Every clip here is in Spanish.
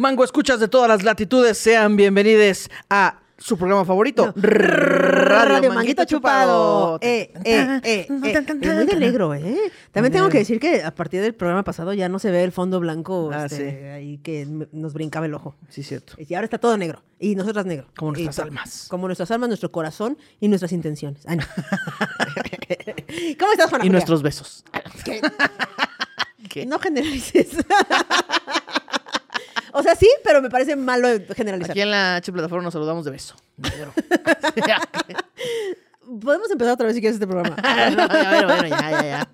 Mango escuchas de todas las latitudes, sean bienvenidos a su programa favorito, Radio, Manguito Chupado. Eh, eh, eh, eh. Es muy de negro, ¿eh? También tengo que decir que a partir del programa pasado ya no se ve el fondo blanco Ah, este, sí. ahí que nos brincaba el ojo. Sí, cierto. Y ahora está todo negro. Y nosotras negro. Como nuestras Y- almas. Como nuestras almas, nuestro corazón y nuestras intenciones. Ah, no. ¿Cómo estás, Juana Y Julia? nuestros besos. ¿Qué? ¿Qué? No generalices. o sea, sí, pero me parece malo generalizar. Aquí en la H plataforma nos saludamos de beso. Podemos empezar otra vez si quieres este programa. No, ya, bueno, bueno, ya, ya, ya.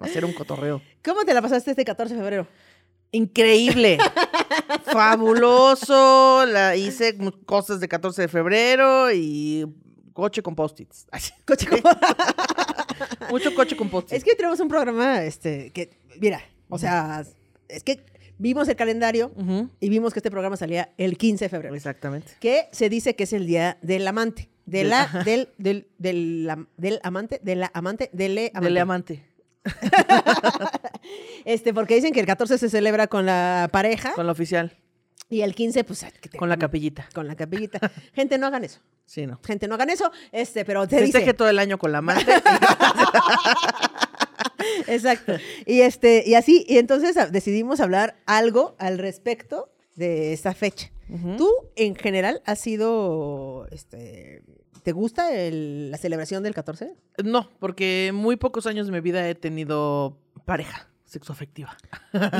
Va a ser un cotorreo. ¿Cómo te la pasaste este 14 de febrero? Increíble. Fabuloso. La hice cosas de 14 de febrero y coche con post-its. Coche como- Mucho coche con post-its. Es que tenemos un programa, este, que, mira, o sea, es que vimos el calendario y vimos que este programa salía el 15 de febrero, Exactamente. que se dice que es el día del amante, de Del- la, del, del, del, del amante, de la amante, dele amante. Dele amante. Este, porque dicen que el 14 se celebra con la pareja Con la oficial. y el 15, pues, que te- Con la capillita. con la capillita. Gente, no hagan eso. Sí, no. Gente, no hagan eso. Este, pero te Festeje dice. todo el año con la amante. Exacto. Y este, y así, y entonces a- decidimos hablar algo al respecto de esta fecha. ¿Tú, en general, has sido, este, ¿te gusta el- la celebración del 14? No, porque muy pocos años de mi vida he tenido pareja sexoafectiva.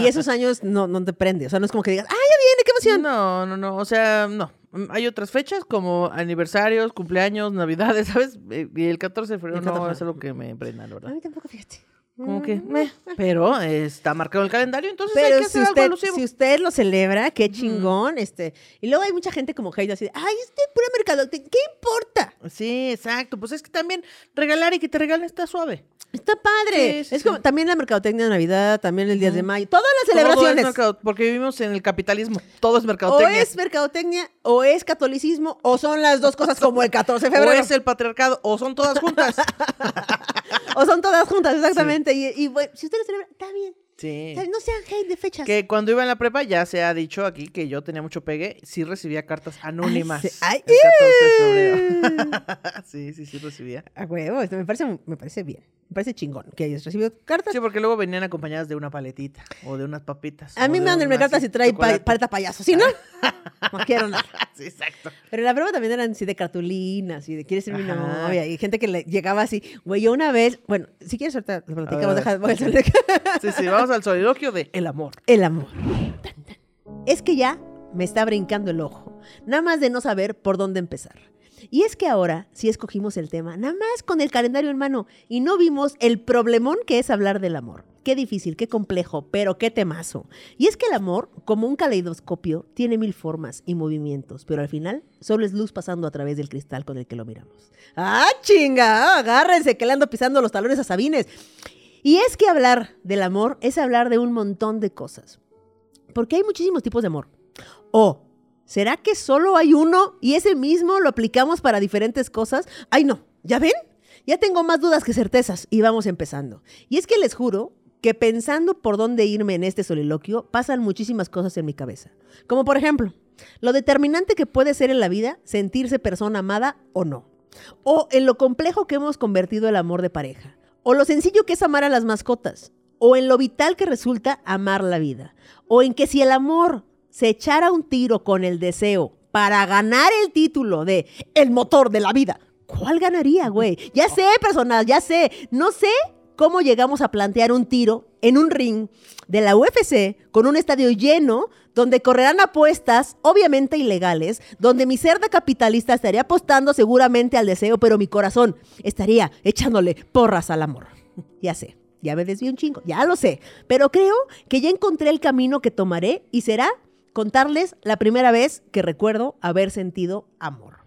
Y esos años no, no te prende, o sea, no es como que digas, ¡ah, ya viene, qué emoción! No, no, no. O sea, no. Mm, Hay otras fechas como aniversarios, cumpleaños, navidades, ¿sabes? Eh, Y el 14 de febrero El 14 no es algo que me prenda, la A verdad. mí tampoco, fíjate. Como que, meh. Pero está marcado el calendario, entonces hay Pero que si hacer algo usted, alusivo. si usted lo celebra, qué chingón, este. Y luego hay mucha gente como hate así, de, ay, este pura mercado, ¿qué importa? Sí, exacto. Pues es que también regalar y que te regalen está suave. Está padre. Sí, sí, es sí. como también la mercadotecnia de Navidad, también el 10 de mayo, todas las Todo es celebraciones. porque vivimos en el capitalismo. Todo es O mercadotecnia. es mercadotecnia, o es catolicismo, o son las dos cosas como el 14 de O febrero. es el patriarcado, o son todas juntas. O son todas juntas, exactamente. Y, y, bueno, si usted lo celebra, está bien. Sí. No sean hate de fechas. Que cuando iba en la prepa ya se ha dicho aquí que yo tenía mucho pegue, sí recibía cartas anónimas. sí. Ay, el 14 de febrero. sí, sí, sí recibía. A huevo, esto me parece, me parece bien. Me parece chingón que hayas recibido cartas. Sí, porque luego venían acompañadas de una paletita o de unas papitas. A mí me mandan cartas y trae pa- paleta payaso. Si no, no quiero nada. Sí, exacto. Pero la prueba también eran así de cartulinas y de quieres ser mi novia. Y gente que le llegaba así. Güey, yo una vez, bueno, si quieres ahorita lo platicamos, deja, voy a sí. salir. Sí, sí, vamos al soliloquio de el amor. El amor. Es que ya me está brincando el ojo. Nada más de no saber por dónde empezar. Y es que ahora sí escogimos el tema, nada más con el calendario en mano, y no vimos el problemón que es hablar del amor. Qué difícil, qué complejo, pero qué temazo. Y es que el amor, como un caleidoscopio, tiene mil formas y movimientos, pero al final solo es luz pasando a través del cristal con el que lo miramos. ¡Ah, chinga! Agárrense que le ando pisando los talones a Sabines. Y es que hablar del amor es hablar de un montón de cosas. Porque hay muchísimos tipos de amor. O, ¿será que solo hay uno y ese mismo lo aplicamos para diferentes cosas? Ay, no, ¿ya ven? Ya tengo más dudas que certezas y vamos empezando. Y es que les juro que pensando por dónde irme en este soliloquio, pasan muchísimas cosas en mi cabeza. Como por ejemplo, lo determinante que puede ser en la vida sentirse persona amada o no. O en lo complejo que hemos convertido el amor de pareja. O lo sencillo que es amar a las mascotas. O en lo vital que resulta amar la vida. O en que si el amor se echara un tiro con el deseo para ganar el título de el motor de la vida, ¿cuál ganaría, güey? Ya sé, personal, ya sé. No sé cómo llegamos a plantear un tiro en un ring de la UFC con un estadio lleno donde correrán apuestas obviamente ilegales, donde mi ser de capitalista estaría apostando seguramente al deseo, pero mi corazón estaría echándole porras al amor. Ya sé, ya me desvío un chingo, ya lo sé, pero creo que ya encontré el camino que tomaré y será contarles la primera vez que recuerdo haber sentido amor.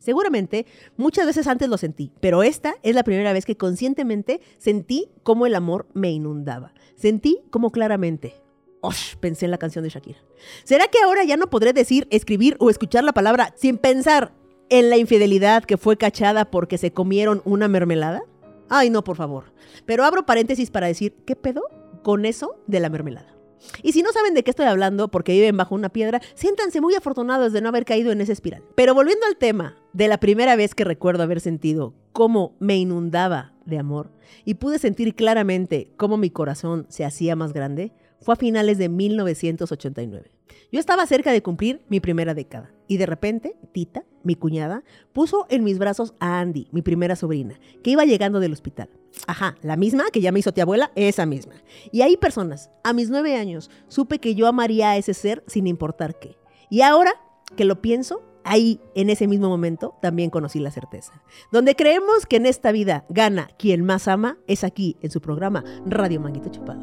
Seguramente muchas veces antes lo sentí, pero esta es la primera vez que conscientemente sentí cómo el amor me inundaba. Sentí como claramente. ¡Osh! Pensé en la canción de Shakira. ¿Será que ahora ya no podré decir, escribir o escuchar la palabra sin pensar en la infidelidad que fue cachada porque se comieron una mermelada? Ay, no, por favor. Pero abro paréntesis para decir, ¿qué pedo con eso de la mermelada? Y si no saben de qué estoy hablando porque viven bajo una piedra, siéntanse muy afortunados de no haber caído en esa espiral. Pero volviendo al tema de la primera vez que recuerdo haber sentido cómo me inundaba de amor y pude sentir claramente cómo mi corazón se hacía más grande, fue a finales de 1989. Yo estaba cerca de cumplir mi primera década y de repente, Tita, mi cuñada, puso en mis brazos a Andy, mi primera sobrina, que iba llegando del hospital. Ajá, la misma que ya me hizo tía abuela, esa misma. Y ahí personas, a mis nueve años, supe que yo amaría a ese ser sin importar qué. Y ahora que lo pienso, ahí, en ese mismo momento, también conocí la certeza. Donde creemos que en esta vida gana quien más ama, es aquí, en su programa Radio Manguito Chupado.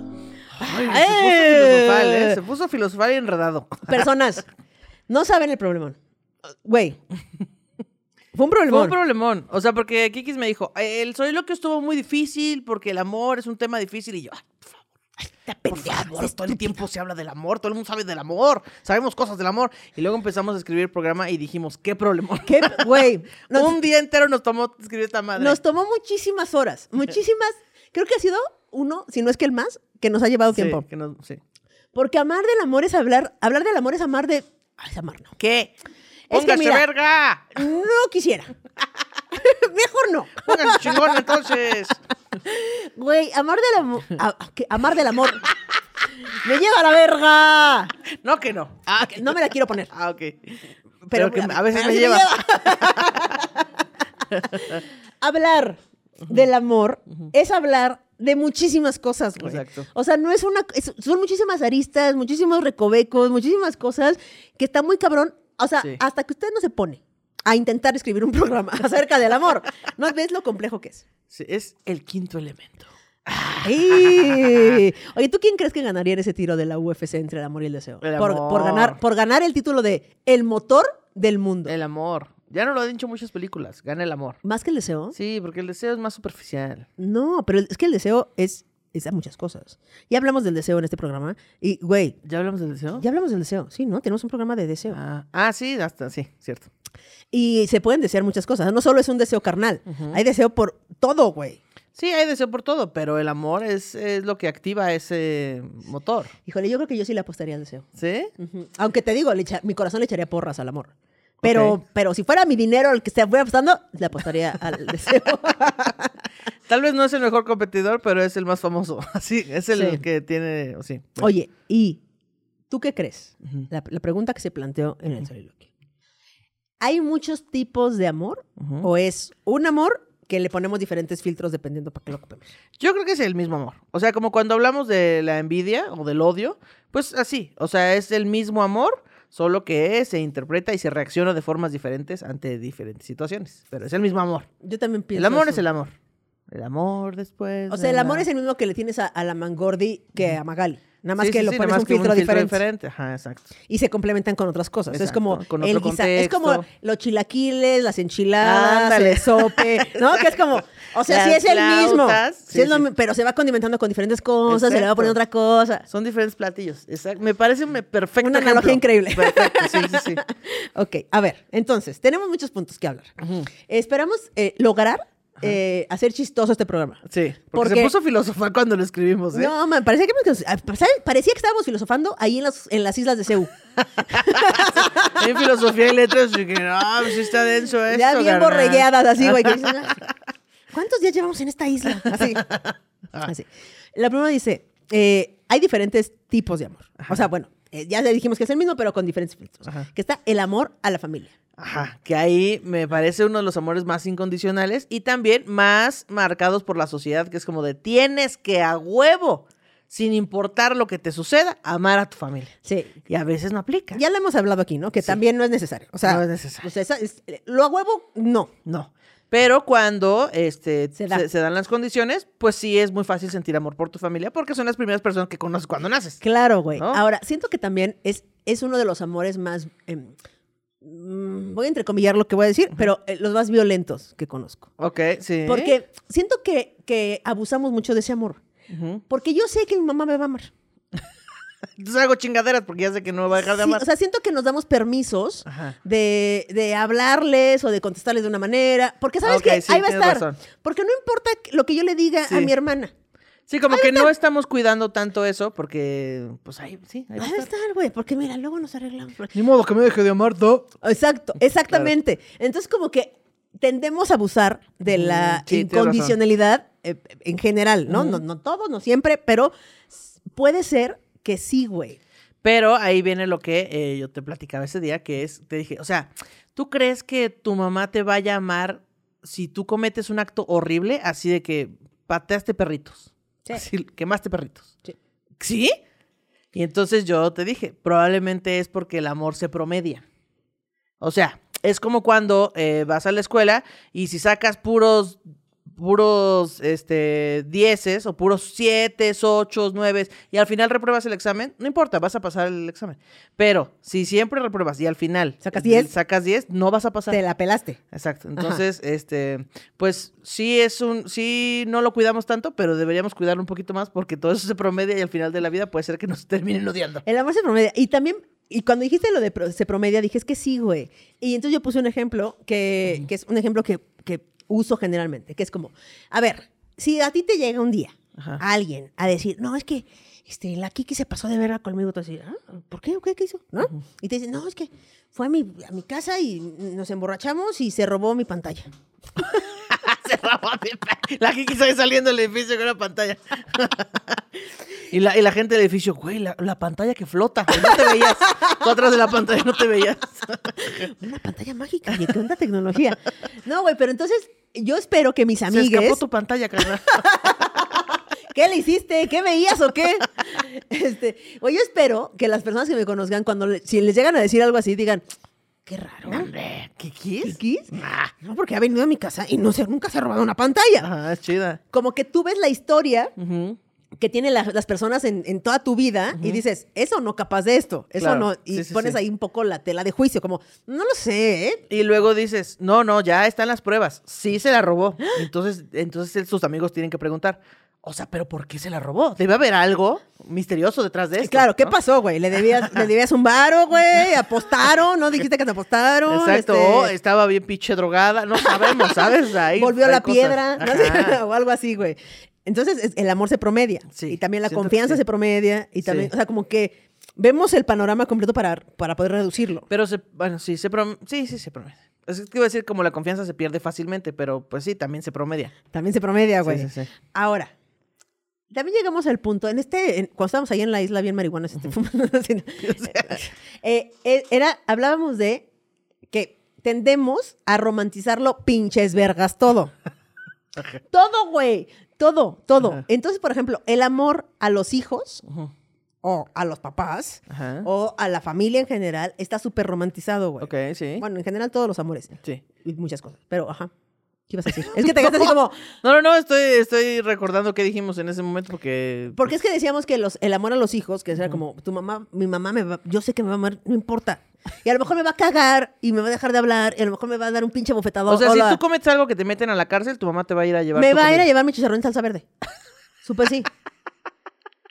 Ay, se puso filosofal, ¿eh? Se puso filosofal y enredado. Personas, no saben el problemón. Güey. Fue un Fue problemón. un problemón. O sea, porque Kikis me dijo, el soliloquio estuvo muy difícil porque el amor es un tema difícil. Y yo, ay, por favor, por favor, todo el tiempo se habla del amor, todo el mundo sabe del amor, sabemos cosas del amor. Y luego empezamos a escribir el programa y dijimos, qué problemón. ¿Qué? Güey. Nos, un día entero nos tomó escribir esta madre. nos tomó muchísimas horas. Muchísimas. Creo que ha sido uno, si no es que el más, que nos ha llevado Sí, tiempo. que nos- sí. Porque amar del amor es hablar. Hablar del amor es amar de. Ay, es amar, no. ¿Qué? Es que ¡Póngase mira- verga! No quisiera. Mejor no. ¡Póngase chingón entonces! Güey, amar del amor. amar del amor. ¡Me lleva la verga! No que no. Ah, no me la quiero poner. Ah, ok. Pero, Pero, que a veces me lleva. hablar del amor es hablar de muchísimas cosas, güey. Exacto. O sea, no es una... es- son muchísimas aristas, muchísimos recovecos, muchísimas cosas que está muy cabrón. O sea, Sí. hasta que usted no se pone a intentar escribir un programa acerca del amor, no ves lo complejo que es. Sí, es el quinto elemento. ¡Ay! Oye, ¿tú quién crees que ganaría en ese tiro de la UFC entre el amor y el deseo? El por, amor. por ganar, por ganar el título de el motor del mundo. El amor. Ya no lo han dicho muchas películas. Gana el amor. ¿Más que el deseo? Sí, porque el deseo es más superficial. No, pero es que el deseo es, es a muchas cosas. Ya hablamos del deseo en este programa. Y, güey, ¿Ya hablamos del deseo? ya hablamos del deseo. Sí, ¿no? Tenemos un programa de deseo. Ah, ah, sí, hasta, sí, cierto. Y se pueden desear muchas cosas. No solo es un deseo carnal. Hay deseo por todo, güey. Sí, hay deseo por todo, pero el amor es, es lo que activa ese motor. Híjole, yo creo que yo sí le apostaría al deseo. ¿Sí? Aunque te digo, le echa- mi corazón le echaría porras al amor. Pero, Ok. pero si fuera mi dinero el que se fuera apostando, le apostaría al deseo. Tal vez no es el mejor competidor, pero es el más famoso. Así, es el Sí. que tiene, sí. Oye, ¿y tú qué crees? Ujú, La, la pregunta que se planteó en el soliloquio. ¿Hay muchos tipos de amor? ujú. ¿O es un amor que le ponemos diferentes filtros dependiendo para qué lo ocupemos? Yo creo que es el mismo amor. O sea, como cuando hablamos de la envidia o del odio, pues así. O sea, es el mismo amor, solo que se interpreta y se reacciona de formas diferentes ante diferentes situaciones. Pero es el mismo amor. Yo también pienso El amor eso. es el amor. El amor después. O sea, el amor la- es el mismo que le tienes a, a la Mangordi que a Magali. Nada más Sí, que sí, lo sí, pones nada más un filtro, diferente. Ajá, exacto. Y se complementan con otras cosas. es como con el guisa- Es como los chilaquiles, las enchiladas, Ándale. el sope, ¿no? Que es como, o sea, sí es el mismo. flautas, sí sí, es lo sí. mi- pero se va condimentando con diferentes cosas, se le va poniendo otra cosa. Son diferentes platillos. Exacto. Me parece un perfecto. Una analogía increíble. Perfecto, sí, sí, sí. Ok, a ver, entonces, tenemos muchos puntos que hablar. Esperamos eh, lograr eh, hacer chistoso este programa. Sí, porque, Porque- se puso filosofal cuando lo escribimos, ¿eh? No, man, parecía que, parecía que estábamos filosofando ahí en, las- en las islas de Ceú. En filosofía y letras, y que no, pues sí está denso esto, ya bien carnal. borregueadas así, güey. ¿Cuántos días llevamos en esta isla? Así. Así. La primera dice, eh, hay diferentes tipos de amor. O sea, bueno, eh, ya le dijimos que es el mismo, pero con diferentes filtros. Ajá. Que está el amor a la familia. Ajá, que ahí me parece uno de los amores más incondicionales y también más marcados por la sociedad, que es como de tienes que a huevo, sin importar lo que te suceda, amar a tu familia. Sí. Y a veces no aplica. Ya lo hemos hablado aquí, ¿no? Que Sí. también no es necesario. O sea, No es necesario. o sea, esa es- lo a huevo, no. No. Pero cuando este, Se se, da. se dan las condiciones, pues sí es muy fácil sentir amor por tu familia porque son las primeras personas que conoces cuando naces. Claro, güey. ¿No? Ahora, siento que también es, es uno de los amores más. em, mm, voy a entrecomillar lo que voy a decir, pero eh, los más violentos que conozco. Ok, sí. Porque siento que, que abusamos mucho de ese amor. Porque yo sé que mi mamá me va a amar. Entonces hago chingaderas porque ya sé que no me va a dejar de Sí, amar. o sea, siento que nos damos permisos de, de hablarles o de contestarles de una manera. Porque sabes que sí, ahí va a estar. razón. Porque no importa lo que yo le diga a mi hermana. Sí, como que no estamos cuidando tanto eso porque, pues ahí, sí, ahí va a Ahí va a estar. güey, porque mira, luego nos arreglamos. Ni modo que me deje de amar, ¿no? Exacto, exactamente. Entonces, como que tendemos a abusar de la Mm, sí, tienes incondicionalidad eh, en general, ¿no? ¿no? No todo, no siempre, pero puede ser que sí, güey. Pero ahí viene lo que eh, yo te platicaba ese día, que es, te dije, o sea, ¿tú crees que tu mamá te vaya a amar si tú cometes un acto horrible así de que pateaste perritos? Sí. Así, quemaste perritos. Sí. ¿Sí? Y entonces yo te dije, probablemente es porque el amor se promedia. O sea, es como cuando eh, vas a la escuela y si sacas puros, puros, este, dieces o puros siete, ocho, nueve y al final repruebas el examen, no importa, vas a pasar el examen. Pero si siempre repruebas y al final Sacas eh, 10. sacas 10, no vas a pasar. Te la pelaste. Exacto. Entonces, este, pues sí es un, sí no lo cuidamos tanto, pero deberíamos cuidarlo un poquito más porque todo eso se promedia y al final de la vida puede ser que nos terminen odiando. El amor se promedia. Y también, y cuando dijiste lo de pro- se promedia, dije, es que sí, güey. Y entonces yo puse un ejemplo que, que es un ejemplo que, que uso generalmente, que es como, a ver, si a ti te llega un día Ajá. alguien a decir, no, es que este, la Kiki se pasó de verga conmigo, tú así, "Ah, ¿por ¿Qué, ¿Qué hizo? ¿No? Y te dice, no, es que fue a mi, a mi casa y nos emborrachamos y se robó mi pantalla. se La Kiki sale saliendo del edificio con una pantalla. y, la, y la gente del edificio, güey, la, la pantalla que flota. No te veías. Tú atrás de la pantalla no te veías. Una pantalla mágica, y qué onda tecnología. No, güey, pero entonces yo espero que mis Se amigues... escapó tu pantalla, carnal. ¿Qué le hiciste? ¿Qué veías o qué? Este, o yo espero que las personas que me conozcan, cuando le- si les llegan a decir algo así, digan, qué raro. Hombre, ¿qué quieres? ¿Kikis? Ah, No, porque ha venido a mi casa y no se, nunca se ha robado una pantalla. Ajá, es chida. Como que tú ves la historia. Que tienen la- las personas en, en toda tu vida y dices, eso no capaz de esto, eso Claro. no. Y Sí, sí, pones sí. ahí un poco la tela de juicio, como, no lo sé, ¿eh? Y luego dices, no, no, ya están las pruebas. Sí se la robó. Entonces, entonces sus amigos tienen que preguntar, o sea, ¿pero por qué se la robó? Debe haber algo misterioso detrás de esto. Claro, ¿qué ¿no? pasó, güey? ¿Le debías, ¿Le debías un varo, güey? ¿Apostaron? ¿No dijiste que te apostaron? Exacto, Este, o estaba bien pinche drogada, no sabemos, ¿sabes? Ahí volvió la cosas. piedra, o algo así, güey. Entonces, es- el amor se promedia. Sí, y también la confianza sí. se promedia. Y también, Sí. o sea, como que vemos el panorama completo para, para poder reducirlo. Pero se, bueno, sí, se prom- sí, sí, se promedia. Es que iba a decir como la confianza se pierde fácilmente, pero pues sí, también se promedia. También se promedia, güey. Sí, sí, sí. Ahora, también llegamos al punto, en este, en- cuando estábamos ahí en la isla bien marihuana, este, ¿no? Eh, eh, era, hablábamos de que tendemos a romantizarlo pinches vergas todo. todo, güey. Todo, todo. Ajá. Entonces, por ejemplo, el amor a los hijos o a los papás Ajá. o a la familia en general está súper romantizado, güey. Ok, sí. Bueno, en general todos los amores Sí. y muchas cosas. Pero, ajá. ¿Qué ibas a decir? Es que te quedaste así como... No, no, no, estoy, estoy recordando qué dijimos en ese momento porque... Porque es que decíamos que los, el amor a los hijos, que era como, tu mamá, mi mamá me va, yo sé que me va a amar, no importa. Y a lo mejor me va a cagar y me va a dejar de hablar y a lo mejor me va a dar un pinche bofetador. O sea, Hola. si tú cometes algo que te meten a la cárcel, tu mamá te va a ir a llevar me tu va a ir a llevar mi chicharrón en salsa verde. Súper sí.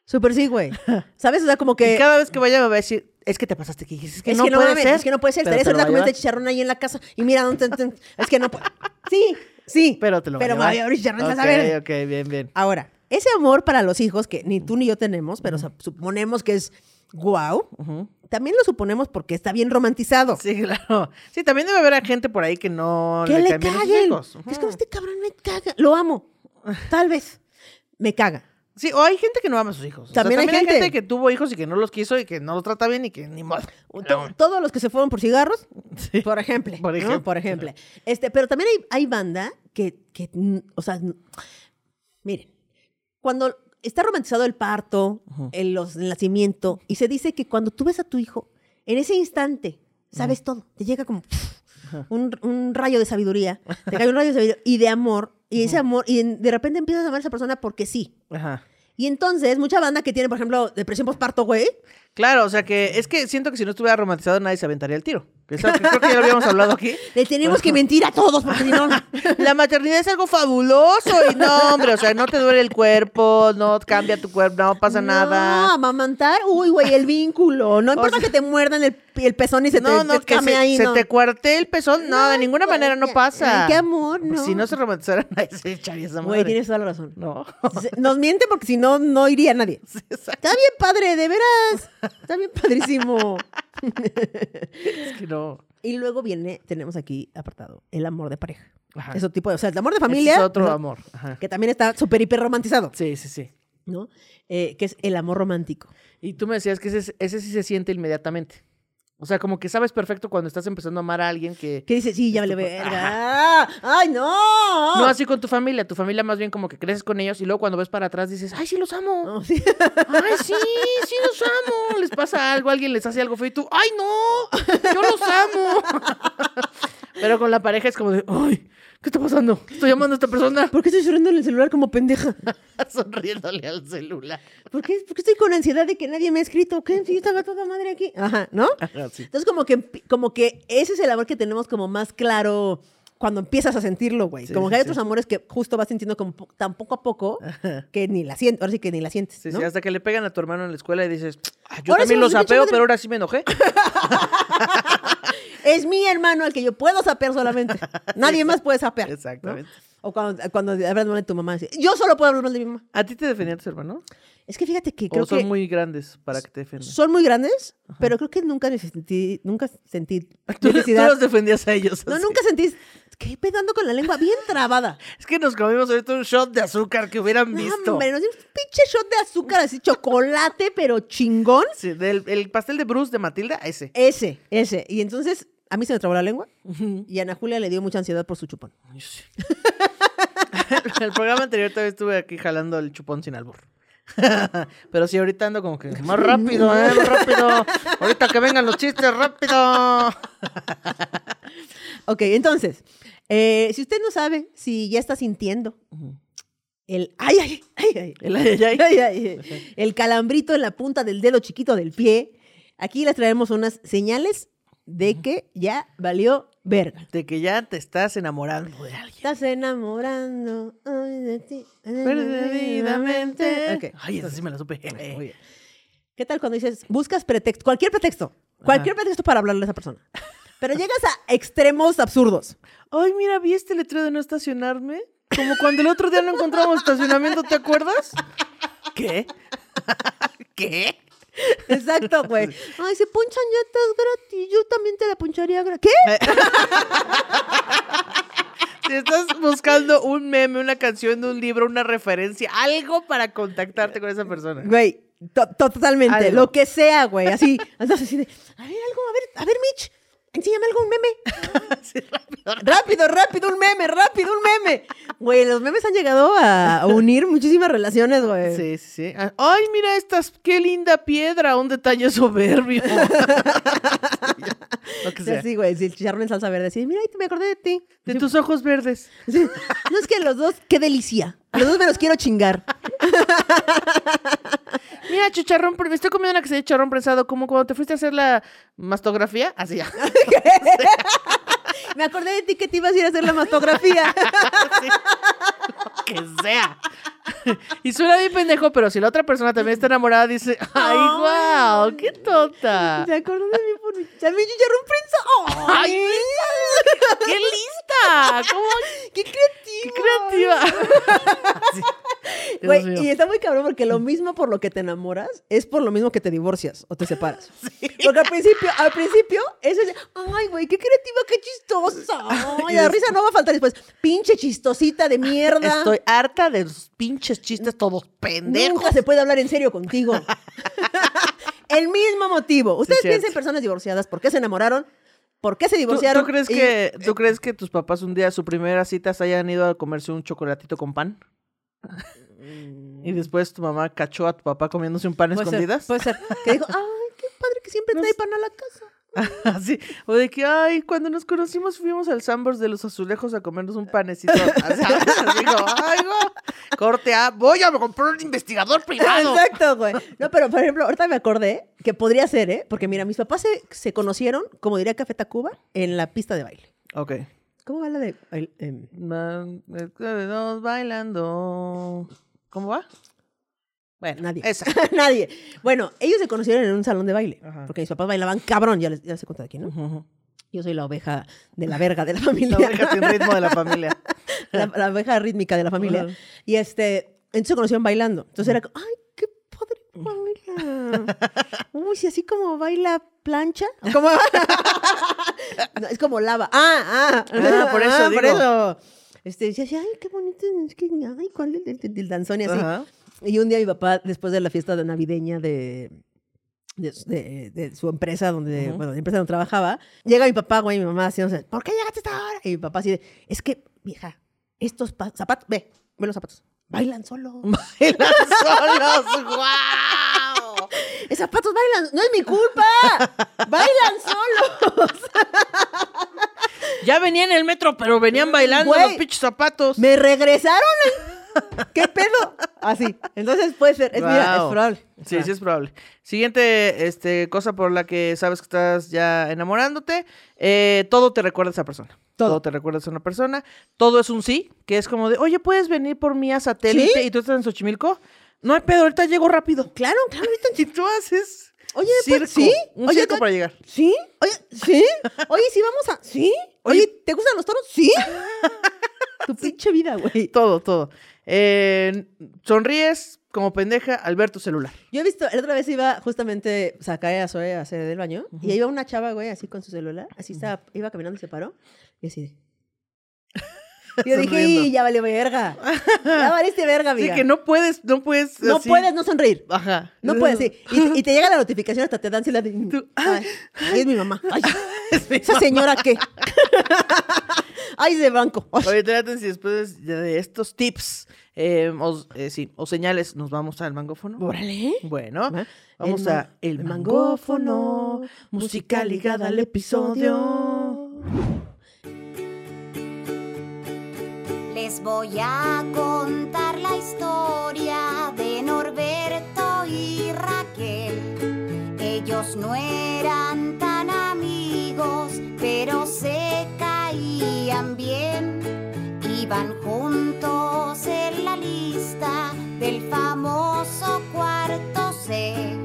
Súper sí, güey. ¿Sabes? O sea, como que... Y cada vez que vaya me va a decir, es que te pasaste, Kiki. Es que es no que no puede mames, ser. es que no puede ser. Pero Estaría te lo cerda va a comiendo llevar. chicharrón ahí en la casa y mira, te- te- es que no puede. Sí, sí. Pero te lo va Pero a me va a llevar. llevar chicharrón en salsa Ok, verde. ok, bien, bien. Ahora, ese amor para los hijos que ni tú ni yo tenemos, pero sup- suponemos que es guau, Ujú. también lo suponemos porque está bien romantizado. Sí, claro. Sí, también debe haber gente por ahí que no que le caen bien a sus caguen. hijos. Es como este cabrón me caga. Lo amo. Tal vez. Me caga. Sí, o hay gente que no ama a sus hijos. O sea, También hay gente. que tuvo hijos y que no los quiso y que no los trata bien y que ni modo. To- Todos los que se fueron por cigarros, Sí. por ejemplo. Por ¿no? ejemplo. Por ejemplo. Este, pero también hay, hay banda que, que, o sea, miren, cuando está romantizado el parto, el, los- el nacimiento, y se dice que cuando tú ves a tu hijo, en ese instante, sabes todo. Te llega como un, un rayo de sabiduría, te cae un rayo de sabiduría y de amor, y ese amor, y en- de repente empiezas a amar a esa persona porque sí. Ajá. Y entonces, mucha banda que tiene, por ejemplo, depresión postparto, güey, Claro, o sea que es que siento que si no estuviera romantizado nadie se aventaría el tiro. Que eso- que creo que ya lo habíamos hablado aquí. Le tenemos que mentir a todos porque si no... La maternidad es algo fabuloso y no, hombre, o sea, no te duele el cuerpo, no cambia tu cuerpo, no pasa No, nada. amamantar, uy, güey, el vínculo. No importa que te muerdan el, el pezón y se no, te, no, te que escame se, ahí, se no. te cuarte el pezón, no, de ninguna manera no ay, pasa. qué amor, no. Si no se romantizara nadie se echaría esa Güey, madre. tienes toda la razón. No. Se- Nos miente porque si no, no iría nadie. Está bien padre, de veras. Está bien padrísimo. Es que no. Y luego viene, tenemos aquí apartado, el amor de pareja. Ajá. Eso tipo de, o sea, el amor de familia. es otro amor. Ajá. Que también está súper hiper romantizado, Sí, sí, sí. ¿no? Eh, que es el amor romántico. Y tú me decías que ese, ese sí se siente inmediatamente. O sea, como que sabes perfecto cuando estás empezando a amar a alguien que... Que dice, sí, ya vale Esto- verga. ¡Ay, no! No así con tu familia, tu familia más bien como que creces con ellos y luego cuando ves para atrás dices, ay, sí los amo. No, sí. Ay, sí, sí los amo. Les pasa algo, alguien les hace algo feo y tú, ay, no, yo los amo. Pero con la pareja es como de, ay, ¿qué está pasando? Estoy llamando a esta persona. ¿Por qué estoy llorando en el celular como pendeja? Sonriéndole al celular. ¿Por qué, por qué estoy con ansiedad de que nadie me ha escrito? ¿Qué? Si yo estaba toda madre aquí. Ajá, ¿no? Sí. Entonces, como que, como que ese es el amor que tenemos como más claro cuando empiezas a sentirlo, güey. Sí, como que hay sí. otros amores que justo vas sintiendo como tan poco a poco que ni la sientes. Ahora sí que ni la sientes. Sí, ¿no? sí, hasta que le pegan a tu hermano en la escuela y dices, "Ah, yo Ahora también me lo fui, pinche sapeo, madre". pero ahora sí me enojé. Es mi hermano al que yo puedo sapear solamente. Nadie más puede sapear. ¿no? Exactamente. O cuando, cuando hablas mal de tu mamá, dice, yo solo puedo hablar mal de mi mamá. ¿A ti te defendían tus hermanos? Es que fíjate que creo ¿O son que muy grandes para que te defiendan? son muy grandes, pero creo que nunca sentí, nunca sentí Tú, tú necesidad. los defendías a ellos. No, así. nunca sentí. ¿Qué pedando con la lengua bien trabada? Es que nos comimos ahorita un shot de azúcar que hubieran No, visto. hombre, nos dimos un pinche shot de azúcar así, chocolate, pero chingón. Sí, del, el pastel de Bruce de Matilda, ese. Ese, ese. Y entonces a mí se me trabó la lengua y a Ana Julia le dio mucha ansiedad por su chupón. el programa anterior todavía estuve aquí jalando el chupón sin albur. Pero sí, ahorita ando como que más rápido, ¿eh? Más rápido. Ahorita que vengan los chistes, rápido. Ok, entonces, eh, si usted no sabe si ya está sintiendo el ay, ay, ay, ay, El ay, ay, ay. ay, ay, el calambrito en la punta del dedo chiquito del pie, aquí les traemos unas señales de que ya valió verga. De que ya te estás enamorando de alguien. Estás enamorando ay, de ti. Perdidamente. Ok. Ay, esa sí me la supe. Muy bien. ¿Qué tal cuando dices, buscas pretexto, cualquier pretexto, cualquier pretexto para hablarle a esa persona? Pero llegas a extremos absurdos. Ay, mira, vi este letrero de no estacionarme. Como cuando el otro día no encontramos estacionamiento, ¿te acuerdas? ¿Qué? ¿Qué? Exacto, güey. Ay, se ponchan llantas gratis. Yo también te la poncharía gratis. ¿Qué? Si estás buscando un meme, una canción de un libro, una referencia, algo para contactarte con esa persona. Güey, to- to- totalmente. Algo. Lo que sea, güey. Así, andas así de, a ver, algo, a ver, a ver, Mitch. Enséñame algo, un meme. Sí, rápido. Rápido, rápido, un meme, rápido, un meme. Güey, los memes han llegado a unir muchísimas relaciones, güey. Sí, sí, sí. Ah, Ay, mira estas, qué linda piedra, un detalle soberbio. Lo que Sí, sea. así, güey. Si el chicharrón en salsa verde, así, mira, ahí me acordé de ti. De tus ojos verdes. Sí. No es que los dos, qué delicia. A los dos me los quiero chingar. Mira, chicharrón, me estoy comiendo una que se llama chicharrón prensado, como cuando te fuiste a hacer la mastografía. Así ya. Me acordé de ti que te ibas a ir a hacer la mastografía. Sí. Lo que sea. Y suena bien pendejo, pero si la otra persona también está enamorada, dice, ay, Ay. wow, qué tonta. Se acordó de mí por mi, char- mi chicharrón prensado. ¡Ay, ¡Qué lista! ¿Cómo? ¡Qué ¡Qué creativa! creativa! Sí. Dios Güey, y está muy cabrón porque lo mismo por lo que te enamoras es por lo mismo que te divorcias o te separas. Porque al principio, al principio, eso es, ay, güey, qué creativa, qué chistosa. Ay, la risa no va a faltar después. Pinche chistosita de mierda. Estoy harta de los pinches chistes todos pendejos. Nunca se puede hablar en serio contigo. El mismo motivo. Ustedes cierto. piensen personas divorciadas, ¿por qué se enamoraron? ¿Por qué se ¿Tú, divorciaron? tú crees Y- que, ¿Tú crees que tus papás un día, su primera cita, se hayan ido a comerse un chocolatito con pan? Y después tu mamá cachó a tu papá comiéndose un pan ser, escondidas. puede ser. Que dijo, ay, qué padre que siempre trae pan a la casa. Así. O de que, ay, cuando nos conocimos fuimos al Sambors de los Azulejos a comernos un panecito. Así, así como, ay, no. Corte A, voy a comprar un investigador privado. Exacto, güey. No, pero por ejemplo, ahorita me acordé que podría ser, ¿eh? Porque mira, mis papás se, se conocieron, como diría Café Tacuba, en la pista de baile. Ok. ¿Cómo va la de...? el, em, eh, dos bailando. ¿Cómo va? Bueno, Nadie. Esa. Nadie. Bueno, ellos se conocieron en un salón de baile. Ajá. Porque mis papás bailaban cabrón, ya les, ya les he contado aquí, ¿no? Ujú. Yo soy la oveja de la verga de la familia. La oveja sin ritmo de la familia. la, la oveja rítmica de la familia. Ajá. Y este, entonces se conocieron bailando. Entonces era como, ay, qué padre baila. Uy, si así como baila plancha. ¿Cómo? No, es como lava. Ah, ah. Ah, por eso por digo. eso. Este, decía, ay, qué bonito. Es que, ay, ¿cuál es el, el- el danzón y así? Ajá. Y un día mi papá, después de la fiesta de navideña de, de, de- de su empresa, donde, Ujú. bueno, la empresa donde trabajaba, llega mi papá, güey, y mi mamá haciéndose, ¿por qué llegaste a esta hora? Y mi papá así de, es que, vieja, estos pa- zapatos, ve, ve los zapatos, bailan solos. Bailan solos. ¡Guau! Esos zapatos bailan, no es mi culpa, bailan solos. Ya venía en el metro, pero venían bailando Güey. los pinches zapatos. Me regresaron. ¿Qué pedo? Así. Entonces puede ser, es, mira, es probable. Sí, sí es probable. Siguiente este, cosa por la que sabes que estás ya enamorándote, eh, todo te recuerda a esa persona. Todo. te recuerda a una persona. Todo es un sí, que es como de, oye, ¿puedes venir por mí a satélite ¿Sí? y tú estás en Xochimilco? No hay pedo, ahorita llego rápido. Claro, claro, ahorita Y tú haces Oye, circo, pues, ¿sí? un Oye, circo para llegar. ¿Sí? Oye, ¿sí? Oye, sí, vamos a. ¿Sí? Oye. ¿te gustan los toros? ¿Sí? tu pinche vida, güey. Todo, todo. Eh, sonríes como pendeja al ver tu celular. Yo he visto, la otra vez iba justamente, sacar a Zoe a hacer del baño, y ahí iba una chava, güey, así con su celular, así estaba, iba caminando y se paró, y así de. Yo dije. "Y, ya valió verga. Ya valiste verga, amiga. que no puedes, no puedes. No así- puedes no sonreír. Ajá. No puedes, sí. Y, y te llega la notificación hasta te dan la de. Ay, ay, es mi mamá. Ay, Es mi esa señora qué. Ay, de banco. Ay. Oye, traten si después de estos tips eh, o, eh, sí, o señales nos vamos al mangófono. Órale. Bueno, Va. vamos El a el mangófono, música ligada al episodio. Voy a contar la historia de Norberto y Raquel. Ellos no eran tan amigos, pero se caían bien. Iban juntos en la lista del famoso cuarto C.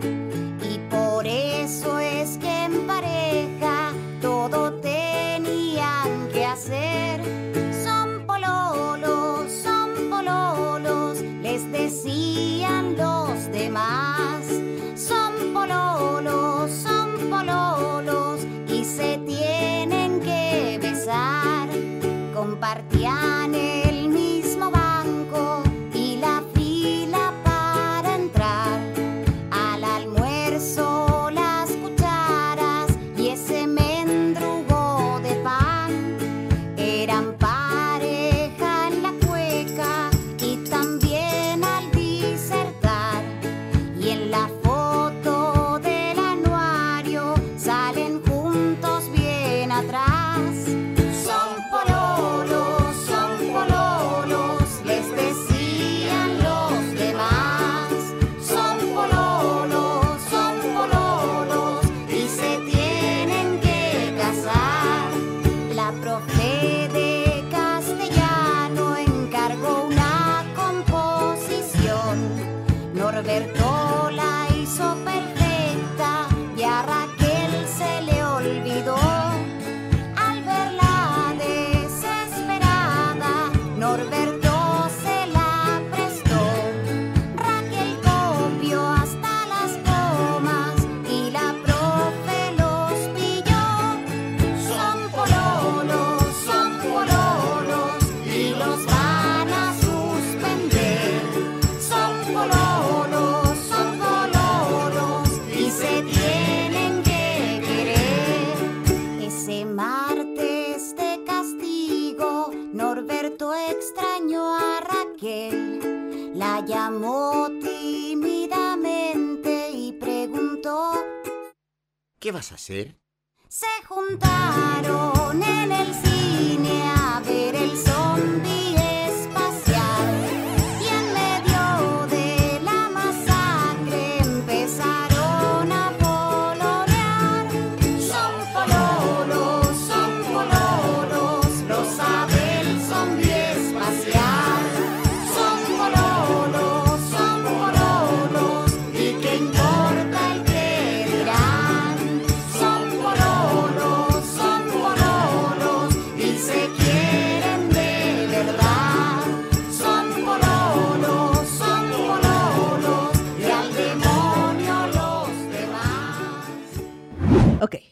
hacer?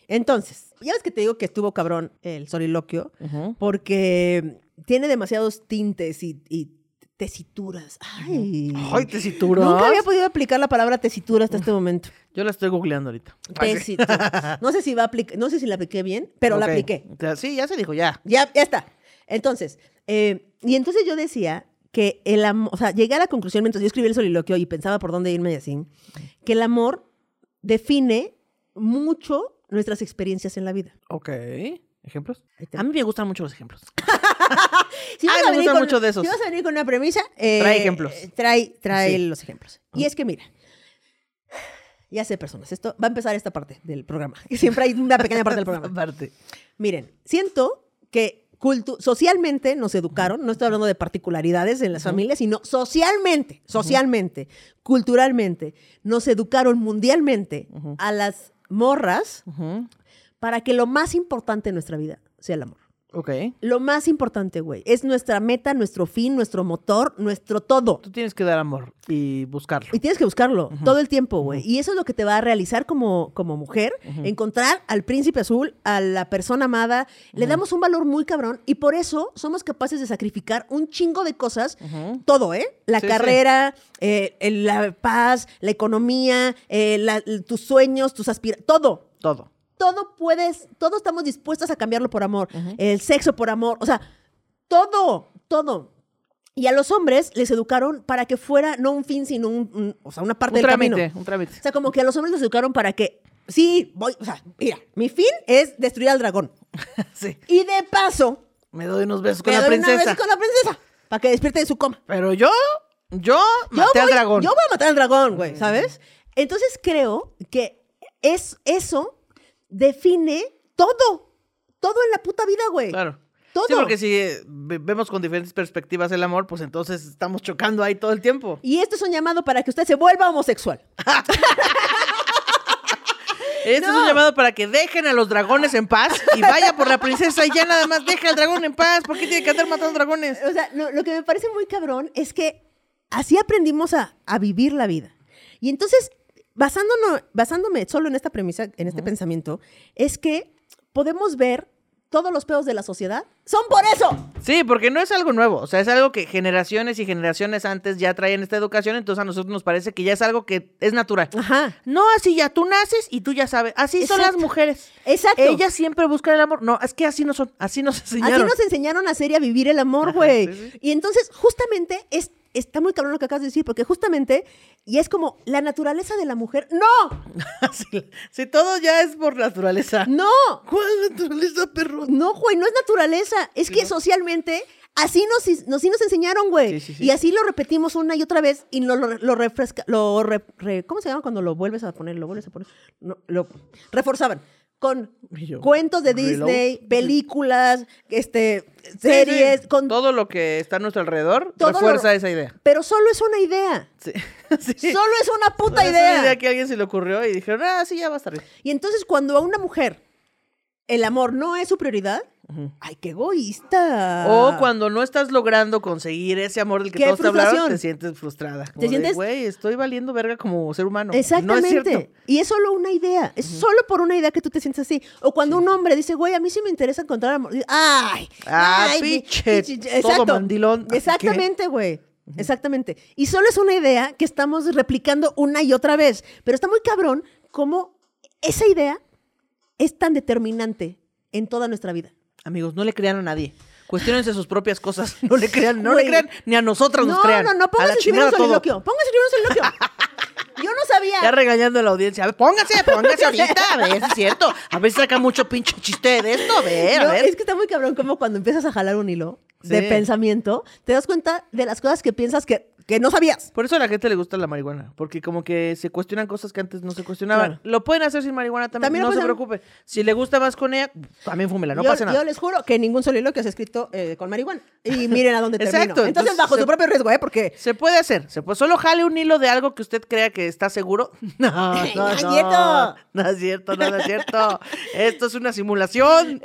Entonces, ya ves que te digo que estuvo cabrón el soliloquio, porque tiene demasiados tintes y, y tesituras. Ay. Ay, tesituras. Nunca había podido aplicar la palabra tesitura hasta este momento. Yo la estoy googleando ahorita. Tesitura. No sé si va a aplicar, no sé si la apliqué bien, pero la apliqué. O sea, Sí, ya se dijo, ya. Ya, ya está. Entonces, eh, y entonces yo decía que el amor, o sea, llegué a la conclusión mientras yo escribí el soliloquio y pensaba por dónde irme y así, que el amor define mucho nuestras experiencias en la vida. Ok. ¿Ejemplos? A mí me gustan mucho los ejemplos. Si Ay, vas me a venir gustan con- mucho de esos. Si vas a venir con una premisa, eh, Trae ejemplos. eh, Trae, trae Sí. los ejemplos. Y es que mira, ya sé, personas, esto va a empezar esta parte del programa. que Siempre hay una pequeña parte del programa. Miren, siento que socialmente nos educaron, no estoy hablando de particularidades en las familias, sino socialmente, socialmente, culturalmente, nos educaron mundialmente a las morras para que lo más importante en nuestra vida sea el amor. Ok. Lo más importante, güey, es nuestra meta, nuestro fin, nuestro motor, nuestro todo. Tú tienes que dar amor y buscarlo. Y tienes que buscarlo todo el tiempo, güey. Y eso es lo que te va a realizar como, como mujer, encontrar al príncipe azul, a la persona amada. Le damos un valor muy cabrón y por eso somos capaces de sacrificar un chingo de cosas, todo, ¿eh? La Sí, sí. carrera, eh, la paz, la economía, eh, la- tus sueños, tus aspiraciones, todo. Todo. Todo puedes, todos estamos dispuestos a cambiarlo por amor. El sexo por amor, o sea, todo, todo. Y a los hombres les educaron para que fuera no un fin, sino un, un- o sea, una parte Un del camino. trámite, un trámite. O sea, como que a los hombres los educaron para que, sí, voy, o sea, mira, mi fin es destruir al dragón. Sí. Y de paso, Me doy unos besos con me la doy una vez princesa. con la princesa, para que despierte de su coma. Pero yo, yo Yo maté al voy- dragón. Yo voy a matar al dragón, güey, ¿sabes? Entonces creo que es, eso define todo. Todo en la puta vida, güey. Claro. Todo. Sí, porque si eh, ve- vemos con diferentes perspectivas el amor, pues entonces estamos chocando ahí todo el tiempo. Y esto es un llamado para que usted se vuelva homosexual. Este es un llamado para que dejen a los dragones en paz y vaya por la princesa y ya nada más deja al dragón en paz. ¿Por qué tiene que andar matando dragones? O sea, no, lo que me parece muy cabrón es que así aprendimos a, a vivir la vida. Y entonces, basándonos, basándome solo en esta premisa, en este pensamiento, es que podemos ver todos los pedos de la sociedad. ¡Son por eso! Sí, porque no es algo nuevo. O sea, es algo que generaciones y generaciones antes ya traían esta educación. Entonces a nosotros nos parece que ya es algo que es natural. Ajá. No, así ya tú naces y tú ya sabes. Así son las mujeres. Exacto. Ellas siempre buscan el amor. No, es que así no son. Así nos enseñaron. Así nos enseñaron a hacer y a vivir el amor, güey. sí, sí. Y entonces, justamente, es, está muy cabrón lo que acabas de decir, porque justamente, y es como la naturaleza de la mujer. ¡No! sí, todo ya es por naturaleza. ¡No! ¿Cuál naturaleza, perro? No, güey, no es naturaleza. Es que socialmente así nos, nos, sí nos enseñaron, güey. Sí, sí, sí. Y así lo repetimos una y otra vez y lo, lo, lo refresca, lo re- re- ¿cómo se llama cuando lo vuelves a poner? Lo vuelves a poner. No, lo reforzaban con yo, cuentos de reload. Disney, películas, este, series, sí. con Todo lo que está a nuestro alrededor Todo refuerza lo- esa idea. pero solo es una idea. Sí. sí. Solo es una puta Es idea. una idea que a alguien se le ocurrió y dijeron, ah, sí, ya va a estar bien. Y entonces cuando a una mujer el amor no es su prioridad, ay, qué egoísta. O cuando no estás logrando conseguir ese amor del que ¡Qué todos te hablaron, te sientes frustrada. Como Te de, sientes- Güey, estoy valiendo verga como ser humano. No es Exactamente. cierto. y es solo una idea. Es solo por una idea que tú te sientes así. O cuando un hombre dice, güey, a mí sí me interesa encontrar amor. Dice, Ay, Ah, ay, pinche, todo mandilón. Exactamente, güey. Exactamente. Y solo es una idea que estamos replicando una y otra vez. Pero está muy cabrón cómo esa idea es tan determinante en toda nuestra vida. Amigos, no le crean a nadie. Cuestiónense sus propias cosas. No le crean, no Güey. le crean ni a nosotras nos No, crean. no, no, a la póngase a escribir un soliloquio. Póngase a escribir un soliloquio. Yo no sabía. Ya regañando a la audiencia. A ver, póngase, póngase ahorita. A ver, es cierto. A ver si saca mucho pinche chiste de esto. A ver, a No, ver. es que está muy cabrón como cuando empiezas a jalar un hilo de pensamiento, te das cuenta de las cosas que piensas que, que no sabías. Por eso a la gente le gusta la marihuana, porque como que se cuestionan cosas que antes no se cuestionaban. Claro. Lo pueden hacer sin marihuana también, no se preocupe. Si le gusta más con ella, también fúmela, no yo, pasa nada. yo les juro que ningún soliloquio se ha escrito eh, con marihuana. Y miren a dónde termino. Exacto, Entonces, entonces bajo se- su propio riesgo, ¿eh? Porque... Se puede hacer, se puede, solo jale un hilo de algo que usted crea que está seguro. No, no, No es no, cierto. no es cierto, no, no es cierto. Esto es una simulación.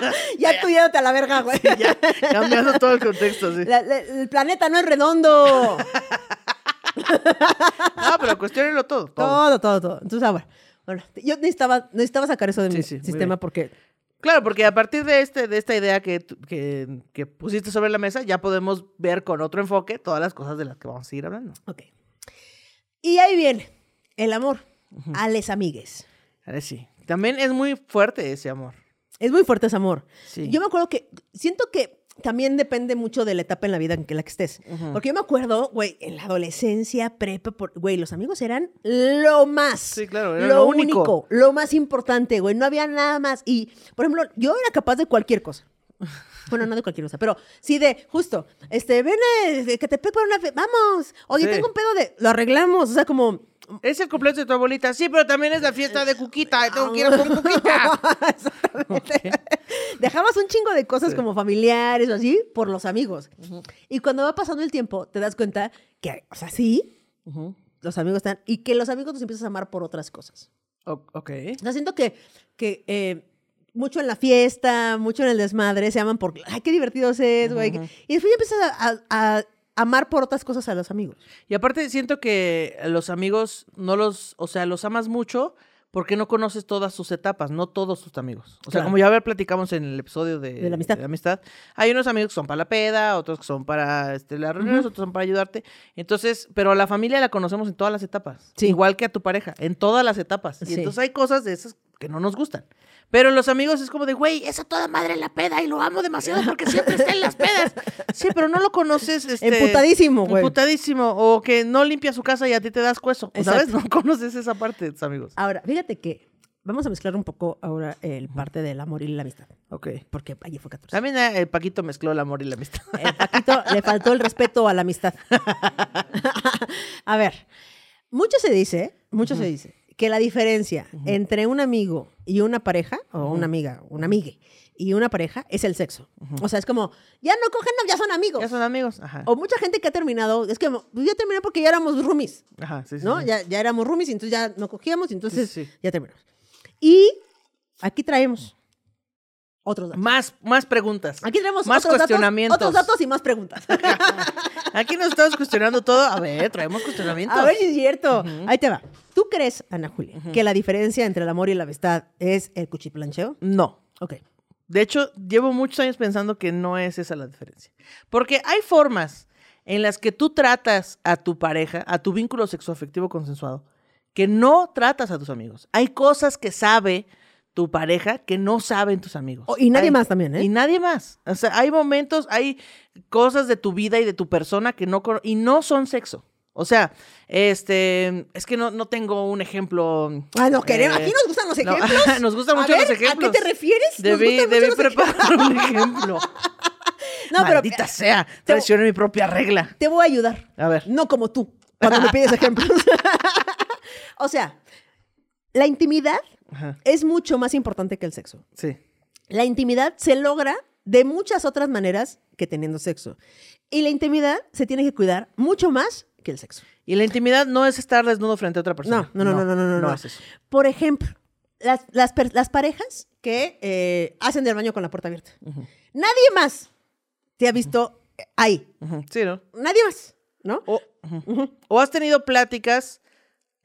Ya tú yéndote a la verga, güey. Ya, cambiando todo el contexto, sí. La- la- el planeta no es redondo. No, pero cuestionenlo todo. todo. todo, todo, todo. Entonces, ah, bueno. Bueno, yo necesitaba, necesitaba sacar eso de Sí, mi sí, sistema porque Claro, porque a partir de, este, de esta idea que, que, que pusiste sobre la mesa, ya podemos ver con otro enfoque todas las cosas de las que vamos a seguir hablando. Ok. Y ahí viene el amor a les amigues. A ver, sí. También es muy fuerte ese amor. Es muy fuerte ese amor. Sí. Yo me acuerdo que siento que también depende mucho de la etapa en la vida en que la que estés. Porque yo me acuerdo, güey, en la adolescencia, prepa, güey, los amigos eran lo más. Sí, claro, era lo único. lo más importante, güey. No había nada más. Y, por ejemplo, yo era capaz de cualquier cosa. Bueno, no de cualquier cosa, pero sí de, justo, este, ven, que te para una fe- vamos. Oye, Sí. tengo un pedo de, lo arreglamos. O sea, como, Es el cumpleaños de tu abuelita, sí, pero también es la fiesta de Cuquita, tengo que ir con Cuquita. Exactamente. Dejabas un chingo de cosas Sí. como familiares o así por los amigos. Y cuando va pasando el tiempo, te das cuenta que, o sea, sí, Ujú. los amigos están, y que los amigos los empiezas a amar por otras cosas. O- ok. O sea, siento que, que eh, mucho en la fiesta, mucho en el desmadre, se aman por, ay, qué divertidos es, güey. Ujú. Y después ya empiezas a, a- a amar por otras cosas a los amigos. Y aparte siento que los amigos no los, o sea, los amas mucho porque no conoces todas sus etapas, no todos tus amigos. O sea, Claro. como ya platicamos en el episodio de, De la amistad. amistad, hay unos amigos que son para la peda, otros que son para este, las reuniones, otros son para ayudarte. Entonces, pero a la familia la conocemos en todas las etapas. Sí. Igual que a tu pareja, en todas las etapas. Y Sí. entonces hay cosas de esas que no nos gustan. Pero los amigos es como de, güey, es a toda madre la peda y lo amo demasiado porque siempre está en las pedas. Sí, pero no lo conoces. Este, Emputadísimo, güey. Emputadísimo. O que no limpia su casa y a ti te das cueso. ¿Sabes? No conoces esa parte de tus amigos. Ahora, fíjate que vamos a mezclar un poco ahora el parte del amor y la amistad. Ok. Porque allí fue 14. También eh, el Paquito mezcló el amor y la amistad. El Paquito le faltó el respeto a la amistad. a ver, mucho se dice, mucho se dice, que la diferencia entre un amigo y una pareja, o una amiga, una amigue, y una pareja es el sexo. O sea, es como, ya no cogen, ya son amigos. Ya son amigos. Ajá. O mucha gente que ha terminado, es que pues, ya terminé porque ya éramos roomies, Ajá, sí, sí. ¿no? sí. Ya, ya éramos roomies y entonces ya no cogíamos y entonces Sí, sí, ya terminamos. Y aquí traemos otros datos. Más, más preguntas. Aquí tenemos Más otros datos, cuestionamientos. otros datos y más preguntas. Aquí nos estamos cuestionando todo. A ver, traemos cuestionamientos. A ver si es cierto. Ujú. Ahí te va. ¿Tú crees, Ana Julia, que la diferencia entre el amor y la amistad es el cuchiplancheo? No. Ok. De hecho, llevo muchos años pensando que no es esa la diferencia. Porque hay formas en las que tú tratas a tu pareja, a tu vínculo sexoafectivo consensuado, que no tratas a tus amigos. Hay cosas que sabe tu pareja que no saben tus amigos. Oh, y nadie Hay- más también, ¿eh? Y nadie más. O sea, hay momentos, hay cosas de tu vida y de tu persona que no y no son sexo. O sea, este, es que no, no tengo un ejemplo. Ah, no queremos. eh, Aquí nos gustan los no, ejemplos. nos gustan A mucho ver, los ejemplos. ¿A qué te refieres? Debí, preparar un ejemplo. No, pero Maldita sea, traicioné mi propia regla. te voy a ayudar. A ver. No como tú, cuando me pides ejemplos. o sea, la intimidad Ajá, es mucho más importante que el sexo. sí. La intimidad se logra de muchas otras maneras que teniendo sexo. Y la intimidad se tiene que cuidar mucho más que el sexo. Y la intimidad no es estar desnudo frente a otra persona. No, no, no, no, no, no, no. es eso. Por ejemplo, las, las, las parejas que eh, hacen del baño con la puerta abierta. Nadie más te ha visto ahí. Sí, ¿no? Nadie más, ¿no? O has tenido pláticas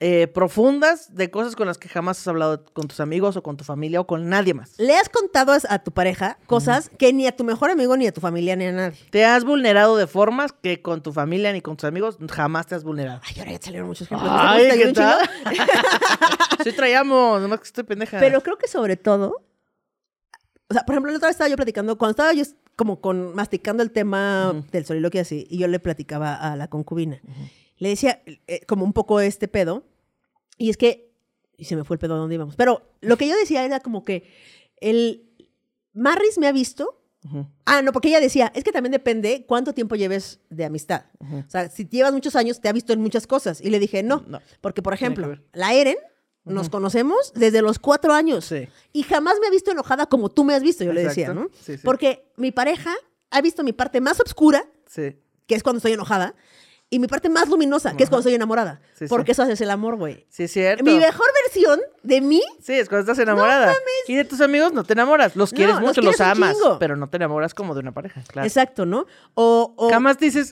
eh, profundas de cosas con las que jamás has hablado con tus amigos o con tu familia o con nadie más. Le has contado a, a tu pareja cosas que ni a tu mejor amigo, ni a tu familia, ni a nadie. Te has vulnerado de formas que con tu familia ni con tus amigos jamás te has vulnerado. Ay, ahora ya te salieron muchos ejemplos. Ay, ¿Te ¿qué un tal? sí traíamos, nomás que estoy pendeja. Pero creo que sobre todo, o sea, por ejemplo, la otra vez estaba yo platicando, cuando estaba yo como con masticando el tema del soliloquio y así, y yo le platicaba a la concubina. Le decía eh, como un poco este pedo, y es que, y se me fue el pedo a dónde íbamos, pero lo que yo decía era como que el Marris me ha visto. Ah, no, porque ella decía, es que también depende cuánto tiempo lleves de amistad. O sea, si llevas muchos años, te ha visto en muchas cosas. Y le dije, no, No. porque por ejemplo, la Eren, nos conocemos desde los cuatro años. Sí. Y jamás me ha visto enojada como tú me has visto, yo le decía. ¿no? Sí, sí. Porque mi pareja ha visto mi parte más oscura, que es cuando estoy enojada, y mi parte más luminosa, que es cuando estoy enamorada. Sí, sí. porque eso es el amor, güey. Sí, es cierto. Mi mejor versión de mí, Sí, es cuando estás enamorada. y de tus amigos no te enamoras. Los No, quieres los mucho, quieres los amas. chingo. Pero no te enamoras como de una pareja, claro. exacto, ¿no? O, o Jamás dices,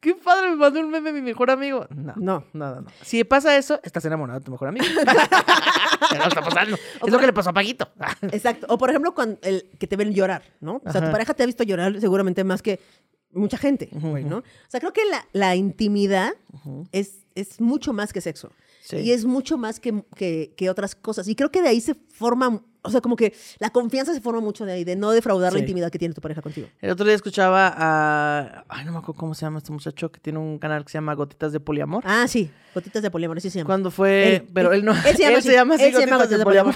qué padre, me mandó un meme mi mejor amigo. No, No. no, no. no. Si pasa eso, estás enamorado de tu mejor amigo. no está pasando. Es lo que le pasó a Paquito. Exacto. O por ejemplo, cuando el, que te ven llorar, ¿no? O sea, Ajá. tu pareja te ha visto llorar seguramente más que mucha gente, güey, ¿no? O sea, creo que la, la intimidad es, es mucho más que sexo. Sí. Y es mucho más que, que, que otras cosas. Y creo que de ahí se forma, o sea, como que la confianza se forma mucho de ahí, de no defraudar la intimidad que tiene tu pareja contigo. El otro día escuchaba a. Ay, no me acuerdo cómo se llama este muchacho que tiene un canal que se llama Gotitas de Poliamor. Ah, sí, gotitas de poliamor, así se llama. Cuando fue. Él- pero él no. Él se llama, así, así, él se llama Gotitas Gotitas de Poliamor.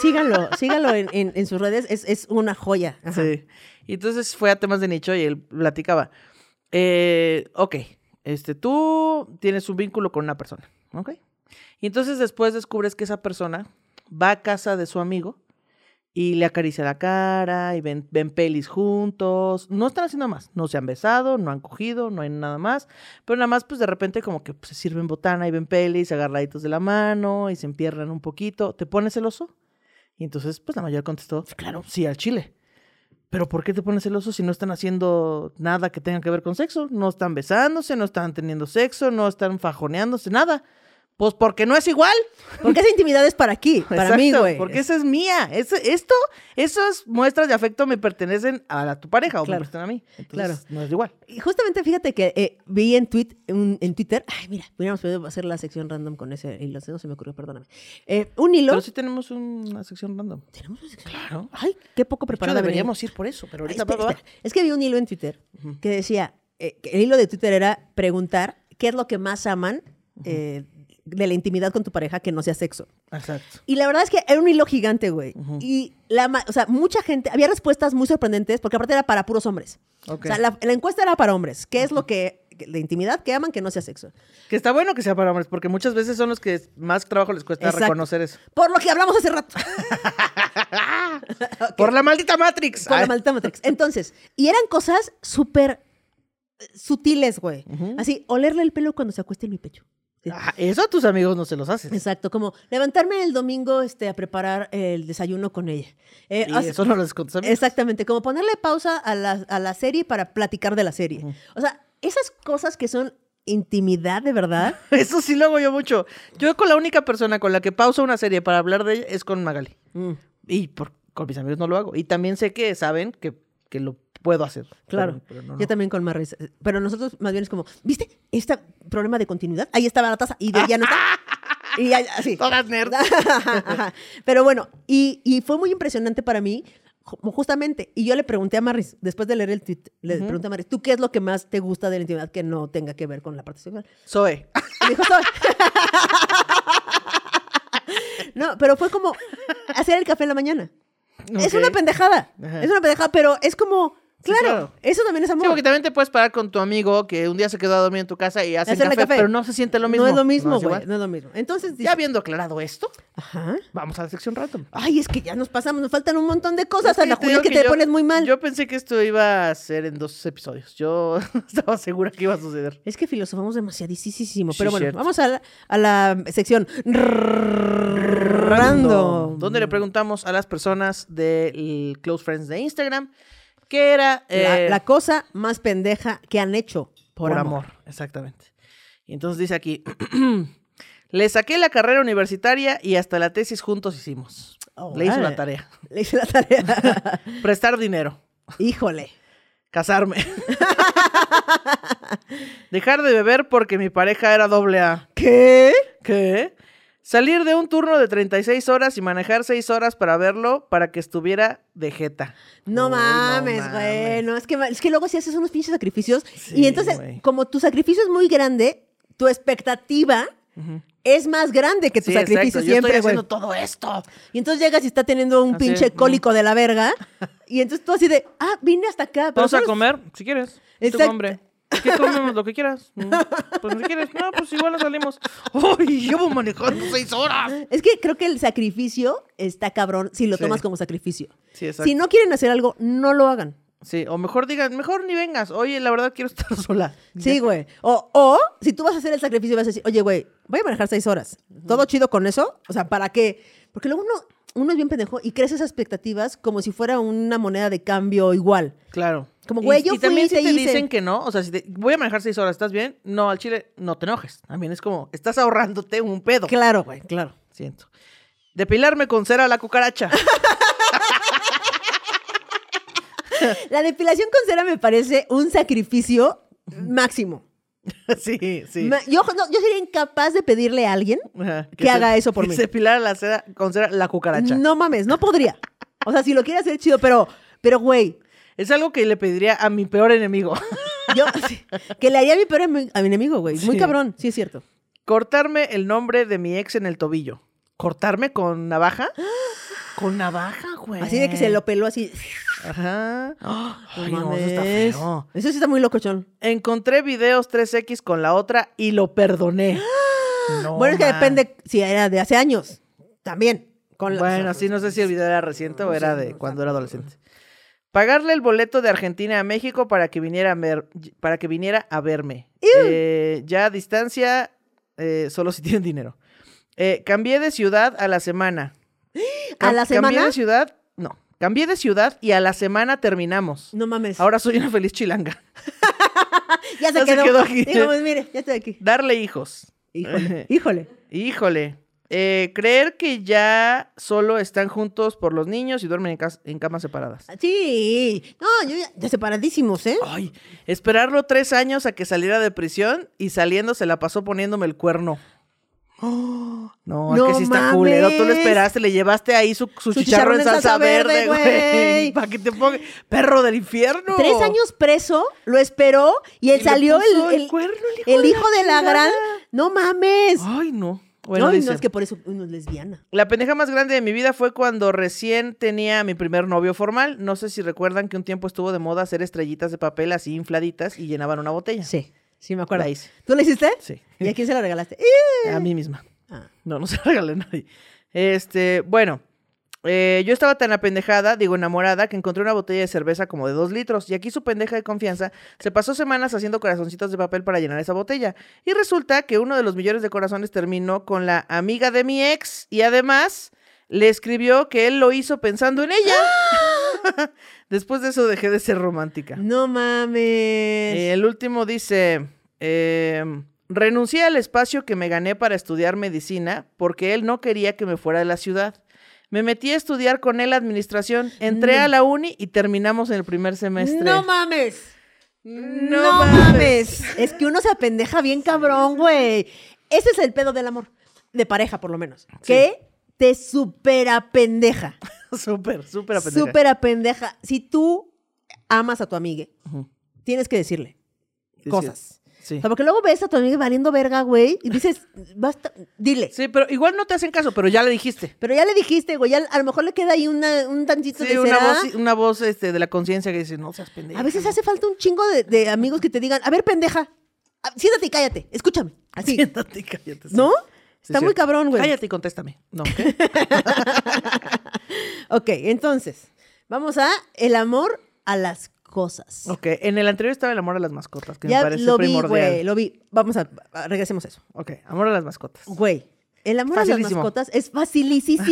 Síganlo, síganlo en, en- sus redes, es, es una joya. Ajá. Sí. Y entonces fue a temas de nicho y él platicaba. Eh, ok, este, tú tienes un vínculo con una persona, ¿ok? Y entonces después descubres que esa persona va a casa de su amigo y le acaricia la cara y ven, ven pelis juntos. No están haciendo más. No se han besado, no han cogido, no hay nada más. Pero nada más, pues de repente como que pues, se sirven botana y ven pelis, agarraditos de la mano y se empiernan un poquito. ¿Te pones celoso? Y entonces, pues la mayor contestó, claro, sí, al chile. Pero ¿por qué te pones celoso si no están haciendo nada que tenga que ver con sexo? No están besándose, no están teniendo sexo, no están fajoneándose, nada. Pues porque no es igual. Porque esa intimidad es para aquí, para mí, güey. Porque esa es mía. Es- esto, esas muestras de afecto me pertenecen a la- tu pareja o me pertenecen a mí. Entonces, claro. no es igual. Y justamente fíjate que eh, vi en, tweet, un- en Twitter, ay, mira, hubiéramos podido hacer la sección random con ese hilo, no se me ocurrió, perdóname. Eh, un hilo. Pero sí tenemos una sección random. ¿Tenemos una sección? Claro. Ay, qué poco hecho, preparada. venía. deberíamos ir por eso, pero Ay, ahorita espera, va, va, va. espera. Es que vi un hilo en Twitter que decía, eh, que el hilo de Twitter era preguntar qué es lo que más aman de la intimidad con tu pareja que no sea sexo. Exacto. Y la verdad es que era un hilo gigante, güey. Y la, o sea, mucha gente, había respuestas muy sorprendentes porque aparte era para puros hombres. Ok. O sea, la, la encuesta era para hombres. ¿Qué es lo que, de intimidad que aman que no sea sexo? Que está bueno que sea para hombres, porque muchas veces son los que más trabajo les cuesta Exacto. reconocer eso. Por lo que hablamos hace rato. Por la maldita Matrix. Por la maldita Matrix. Entonces, y eran cosas súper eh, sutiles, güey. Así, olerle el pelo cuando se acuesta en mi pecho. Ah, Eso a tus amigos no se los haces. Exacto, como levantarme el domingo este, a preparar el desayuno con ella. Eh, Y o sea, eso no les contas a mí. Exactamente, como ponerle pausa a la, a la serie para platicar de la serie. O sea, esas cosas que son intimidad de verdad. Eso sí lo hago yo mucho. Yo con la única persona con la que pauso una serie para hablar de ella es con Magali. Mm, Y por, con mis amigos no lo hago. Y también sé que saben que, que lo puedo hacer. claro. Pero, pero no, Yo también con Marris. Pero nosotros más bien es como, ¿viste? Este problema de continuidad. Ahí estaba la taza y de- ya no está. Y ya, así. Todas nerds. Pero bueno, y, y fue muy impresionante para mí, ju- justamente. Y yo le pregunté a Marris, después de leer el tweet, le pregunté a Marris, ¿tú qué es lo que más te gusta de la intimidad que no tenga que ver con la parte sexual? Zoe. Y dijo, "Soy". No, pero fue como hacer el café en la mañana. Es una pendejada. Ajá. Es una pendejada, pero es como, claro, eso también es Sí, amor. porque también te puedes parar con tu amigo que un día se quedó a dormir en tu casa y hacen café, café. pero no se siente lo mismo. No es lo mismo, güey. No es lo mismo. Entonces, Ya habiendo aclarado esto, ajá. vamos a la sección random. Ay, es que ya nos pasamos, nos faltan un montón de cosas. Que Ana Julia, digo que, te yo- pones muy mal. Yo pensé que esto iba a ser en dos episodios. Yo estaba segura que iba a suceder. Es que filosofamos demasiadísimo. Sí, Pero bueno, cierto. vamos a la, a la sección random. Donde le preguntamos a las personas del Close Friends de Instagram qué era La, eh, la cosa más pendeja que han hecho por, por, amor. amor. Exactamente. Y entonces dice aquí, le saqué la carrera universitaria y hasta la tesis juntos hicimos. Le hizo Órale. la tarea. Le hice la tarea. Prestar dinero. Híjole. Casarme. Dejar de beber porque mi pareja era doble A. ¿Qué? ¿Qué? Salir de un turno de 36 horas y manejar 6 horas para verlo para que estuviera de jeta. No Uy, mames, güey. No, es que, es que luego si haces unos pinches sacrificios. Sí, y entonces, güey. como tu sacrificio es muy grande, tu expectativa es más grande que tu Sí, sacrificio exacto. Yo siempre, estoy güey. haciendo todo esto. Y entonces llegas y está teniendo un Así, pinche cólico de la verga. Y entonces tú así de, ah, vine hasta acá. Pero Vamos a comer, si quieres. Exacto. Tengo hambre. ¿Qué comemos? Lo que quieras. Mm, Pues si quieres. No, pues igual nos salimos. ¡Uy! Llevo manejando seis horas. Es que creo que el sacrificio está cabrón si lo Sí. tomas como sacrificio. Sí, exacto. Si no quieren hacer algo, no lo hagan. Sí, o mejor digan, mejor ni vengas. Oye, la verdad quiero estar sola. Sí, güey. O, o si tú vas a hacer el sacrificio y vas a decir, oye, güey, voy a manejar seis horas. ¿Todo chido con eso? O sea, ¿para qué? Porque luego uno, uno es bien pendejo y crece esas expectativas como si fuera una moneda de cambio igual. Claro. Como, güey, y, yo y también fui, si te dicen que no, o sea, si te- voy a manejar seis horas, ¿estás bien? No, al chile, no te enojes. También es como, estás ahorrándote un pedo. Claro, güey, claro. Siento. Depilarme con cera a la cucaracha. La depilación con cera me parece un sacrificio máximo. sí, sí. Yo, no, yo sería incapaz de pedirle a alguien Ajá, que haga eso por que mí. Depilar la cera con cera la cucaracha. No mames, no podría. O sea, si lo quiere hacer chido, pero, pero güey, Es algo que le pediría a mi peor enemigo. yo sí, que le haría a mi peor a mi enemigo, güey. Muy Sí. cabrón, sí es cierto. Cortarme el nombre de mi ex en el tobillo. ¿Cortarme con navaja? Con navaja, güey. Así de que se lo peló así. Ajá. Ay, no, eso está mames. feo. Eso sí está muy locochón. Encontré videos 3X con la otra y lo perdoné. No, bueno, es que man. depende si era de hace años. También. Con la- Bueno, sí, no sé si el video era reciente o era de cuando era adolescente. Pagarle el boleto de Argentina a México para que viniera a, ver, para que viniera a verme. Eh, ya a distancia, eh, solo si tienen dinero. Eh, cambié de ciudad a la semana. ¿A la Cambié semana? de ciudad, no. Cambié de ciudad y a la semana terminamos. No mames. Ahora soy una feliz chilanga. ya se ya se quedó. quedó aquí. Digo, pues, mire, ya estoy aquí. Darle hijos. Híjole. Híjole. Híjole. Eh, creer que ya solo están juntos por los niños y duermen en, cas- en camas separadas. Sí. No, yo ya, ya separadísimos, ¿eh? Ay, esperarlo tres años a que saliera de prisión y saliendo se la pasó poniéndome el cuerno. Oh, no, No es que sí está mames. culero. Tú lo esperaste, le llevaste ahí su, su chicharrón en salsa, verde, güey. Para que te ponga. Perro del infierno. Tres años preso, lo esperó y él Y salió el, el el- cuerno, el hijo el de hijo la de la gran. No mames. Ay, no. Bueno, no, y dice, no es que por eso uno es lesbiana. La pendeja más grande de mi vida fue cuando recién tenía mi primer novio formal. No sé si recuerdan que un tiempo estuvo de moda hacer estrellitas de papel así infladitas y llenaban una botella. Sí, sí me acuerdo. La hice. ¿Tú lo hiciste? Sí. ¿Y a quién se lo regalaste? A mí misma. Ah. No, no se la regalé a nadie. Este, bueno, eh, yo estaba tan apendejada, digo enamorada, que encontré una botella de cerveza como de dos litros. Y aquí su pendeja de confianza se pasó semanas haciendo corazoncitos de papel para llenar esa botella. Y resulta que uno de los millones de corazones terminó con la amiga de mi ex y además le escribió que él lo hizo pensando en ella. Después de eso dejé de ser romántica. No mames. Eh, el último dice, eh, renuncié al espacio que me gané para estudiar medicina porque él no quería que me fuera de la ciudad. Me metí a estudiar con él administración, entré No. a la uni y terminamos en el primer semestre. No mames. No No, mames. mames. Es que uno se apendeja bien cabrón, güey. Ese es el pedo del amor. De pareja, por lo menos. Que te supera pendeja. súper, súper apendeja. Súper pendeja. Si tú amas a tu amiga, tienes que decirle Sí, cosas. Sí. O sea, porque luego ves a tu amiga valiendo verga, güey, y dices, basta, dile. Sí, pero igual no te hacen caso, pero ya le dijiste. Pero ya le dijiste, güey, ya a lo mejor le queda ahí una, un tantito Sí, de una será. voz, una voz este, de la conciencia que dice, no seas pendeja. A veces hace falta un chingo de, de amigos que te digan, a ver, pendeja, ah, siéntate y cállate, escúchame. Así. Siéntate y cállate. sí. ¿No? Sí, Está muy cabrón, güey. Cállate y contéstame. No, ¿qué? Ok, entonces, vamos a el amor a las cosas. ok, en el anterior estaba el amor a las mascotas, que me parece lo vi, primordial. güey, lo vi. Vamos a, a- regresemos a eso. Ok, amor a las mascotas. Güey, el amor a las mascotas es facilísimo.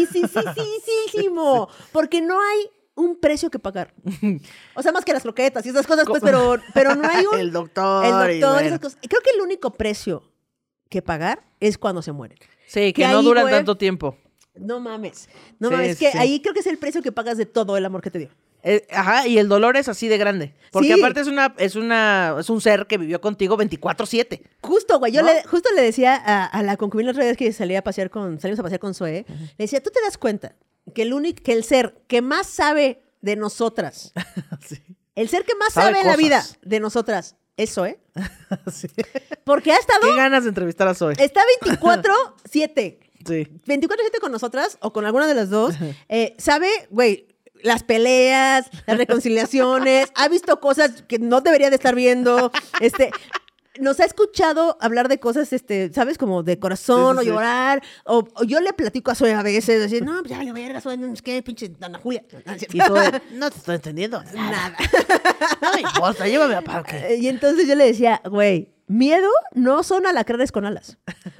Porque no hay un precio que pagar. O sea, más que las croquetas y esas cosas, pues, pero, pero no hay un... El doctor. el y doctor, bueno. esas cosas. Creo que el único precio que pagar es cuando se mueren. Sí, que, que no ahí, duran tanto tiempo. No mames. No Sí, mames. Es que sí. ahí creo que es el precio que pagas de todo el amor que te dio. Eh, ajá, y el dolor es así de grande. Porque Sí. aparte es una, es una, es un ser que vivió contigo 24-7. Justo, güey. Yo ¿No? le, justo le decía a, a la concubina la otra vez que salía a pasear con, salimos a pasear con Zoe, le decía, ¿tú te das cuenta que el único, que el ser que más sabe de nosotras, sí. el ser que más Sabe sabe, en la vida de nosotras es Zoe? sí. Porque ha estado, Qué ganas de entrevistar a Zoe. está 24-7. Sí. 24-7 con nosotras o con alguna de las dos, eh, sabe, güey, las peleas, las reconciliaciones, ha visto cosas que no debería de estar viendo, este... Nos ha escuchado hablar de cosas, este, ¿sabes? Como de corazón Sí, sí, o llorar. O, o yo le platico a Zoe a veces, decir, no, pues ya vale verga, Zoe, no es que pinche Ana Julia. Y Zoe, no te estoy entendiendo. Nada. No me importa, llévame a parque. Y entonces yo le decía, güey, miedo no son alacranes con alas.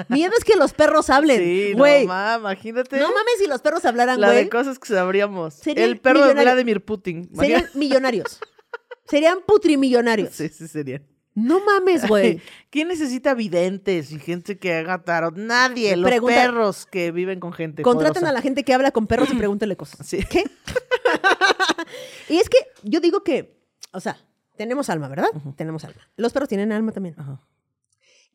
Miedo es que los perros hablen. Sí, güey. no ma, imagínate. No mames si los perros hablaran, La güey. de cosas que sabríamos. Serían El perro de. Vladimir Putin. Serían millonarios. Serían putrimillonarios. Sí, sí, serían. No mames, güey. ¿Quién necesita videntes y gente que haga tarot? Nadie. Los Pregunta- perros que viven con gente. Contraten poderosa. a la gente que habla con perros y pregúntele cosas. Sí. ¿Qué? y es que yo digo que, o sea, tenemos alma, ¿verdad? Tenemos alma. Los perros tienen alma también. Ajá.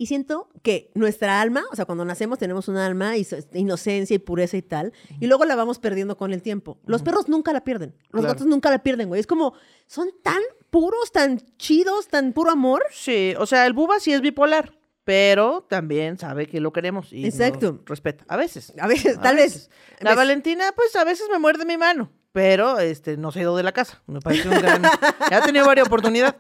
Y siento que nuestra alma, o sea, cuando nacemos tenemos un alma, y inocencia y pureza y tal, y luego la vamos perdiendo con el tiempo. Los perros nunca la pierden. Los Claro. gatos nunca la pierden, güey. Es como, son tan puros, tan chidos, tan puro amor. Sí, o sea, el buba sí es bipolar, pero también sabe que lo queremos y Exacto. nos respeta. A veces. A veces, A tal veces. vez. La. Valentina, pues a veces me muerde mi mano, pero este no se ha ido de la casa. Me parece un gran. ha tenido varias oportunidades.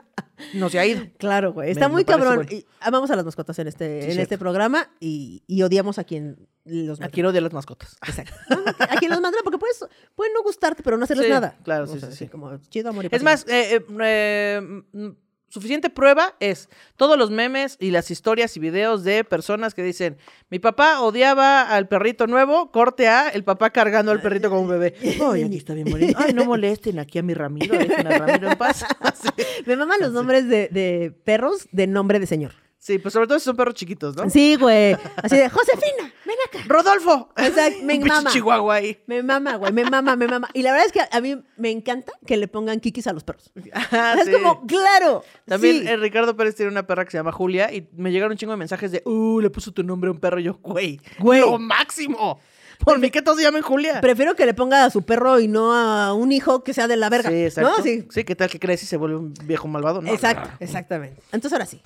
No se ha ido. Claro, güey. Está Me- muy me cabrón. bueno. Y amamos a las mascotas en este, Sí, en cierto. este programa y, y odiamos a quien los mata. Aquí de las mascotas. Exacto. A quien los mata porque puedes, pueden no gustarte, pero no hacerles Sí, nada. claro, O sí, sea, sí. Como chido, amor y Es más, eh, eh, eh, mm, suficiente prueba es todos los memes y las historias y videos de personas que dicen, mi papá odiaba al perrito nuevo, corte a el papá cargando al perrito como un bebé. Ay, aquí está bien bonito. Ay, no molesten aquí a mi Ramiro, dejen a Ramiro en paz. Sí. Me maman los nombres de, de perros de nombre de señor. Sí, pues sobre todo si son perros chiquitos, ¿no? Sí, güey. Así de, Josefina, ven acá. ¡Rodolfo! Exacto, me mama. chihuahua ahí. Me mama, güey, me mama, me mama. Y la verdad es que a mí me encanta que le pongan kikis a los perros. Ah, es sí. como, claro. También sí. eh, Ricardo Pérez tiene una perra que se llama Julia y me llegaron un chingo de mensajes de, uh, le puso tu nombre a un perro. Y yo, güey, Güey. lo máximo. Por mí que todos se llamen Julia. Prefiero que le ponga a su perro y no a un hijo que sea de la verga. Sí, exacto. ¿No? Sí. Sí, ¿qué tal que crece y se vuelve un viejo malvado? No, Exacto, no. exactamente. Entonces ahora sí.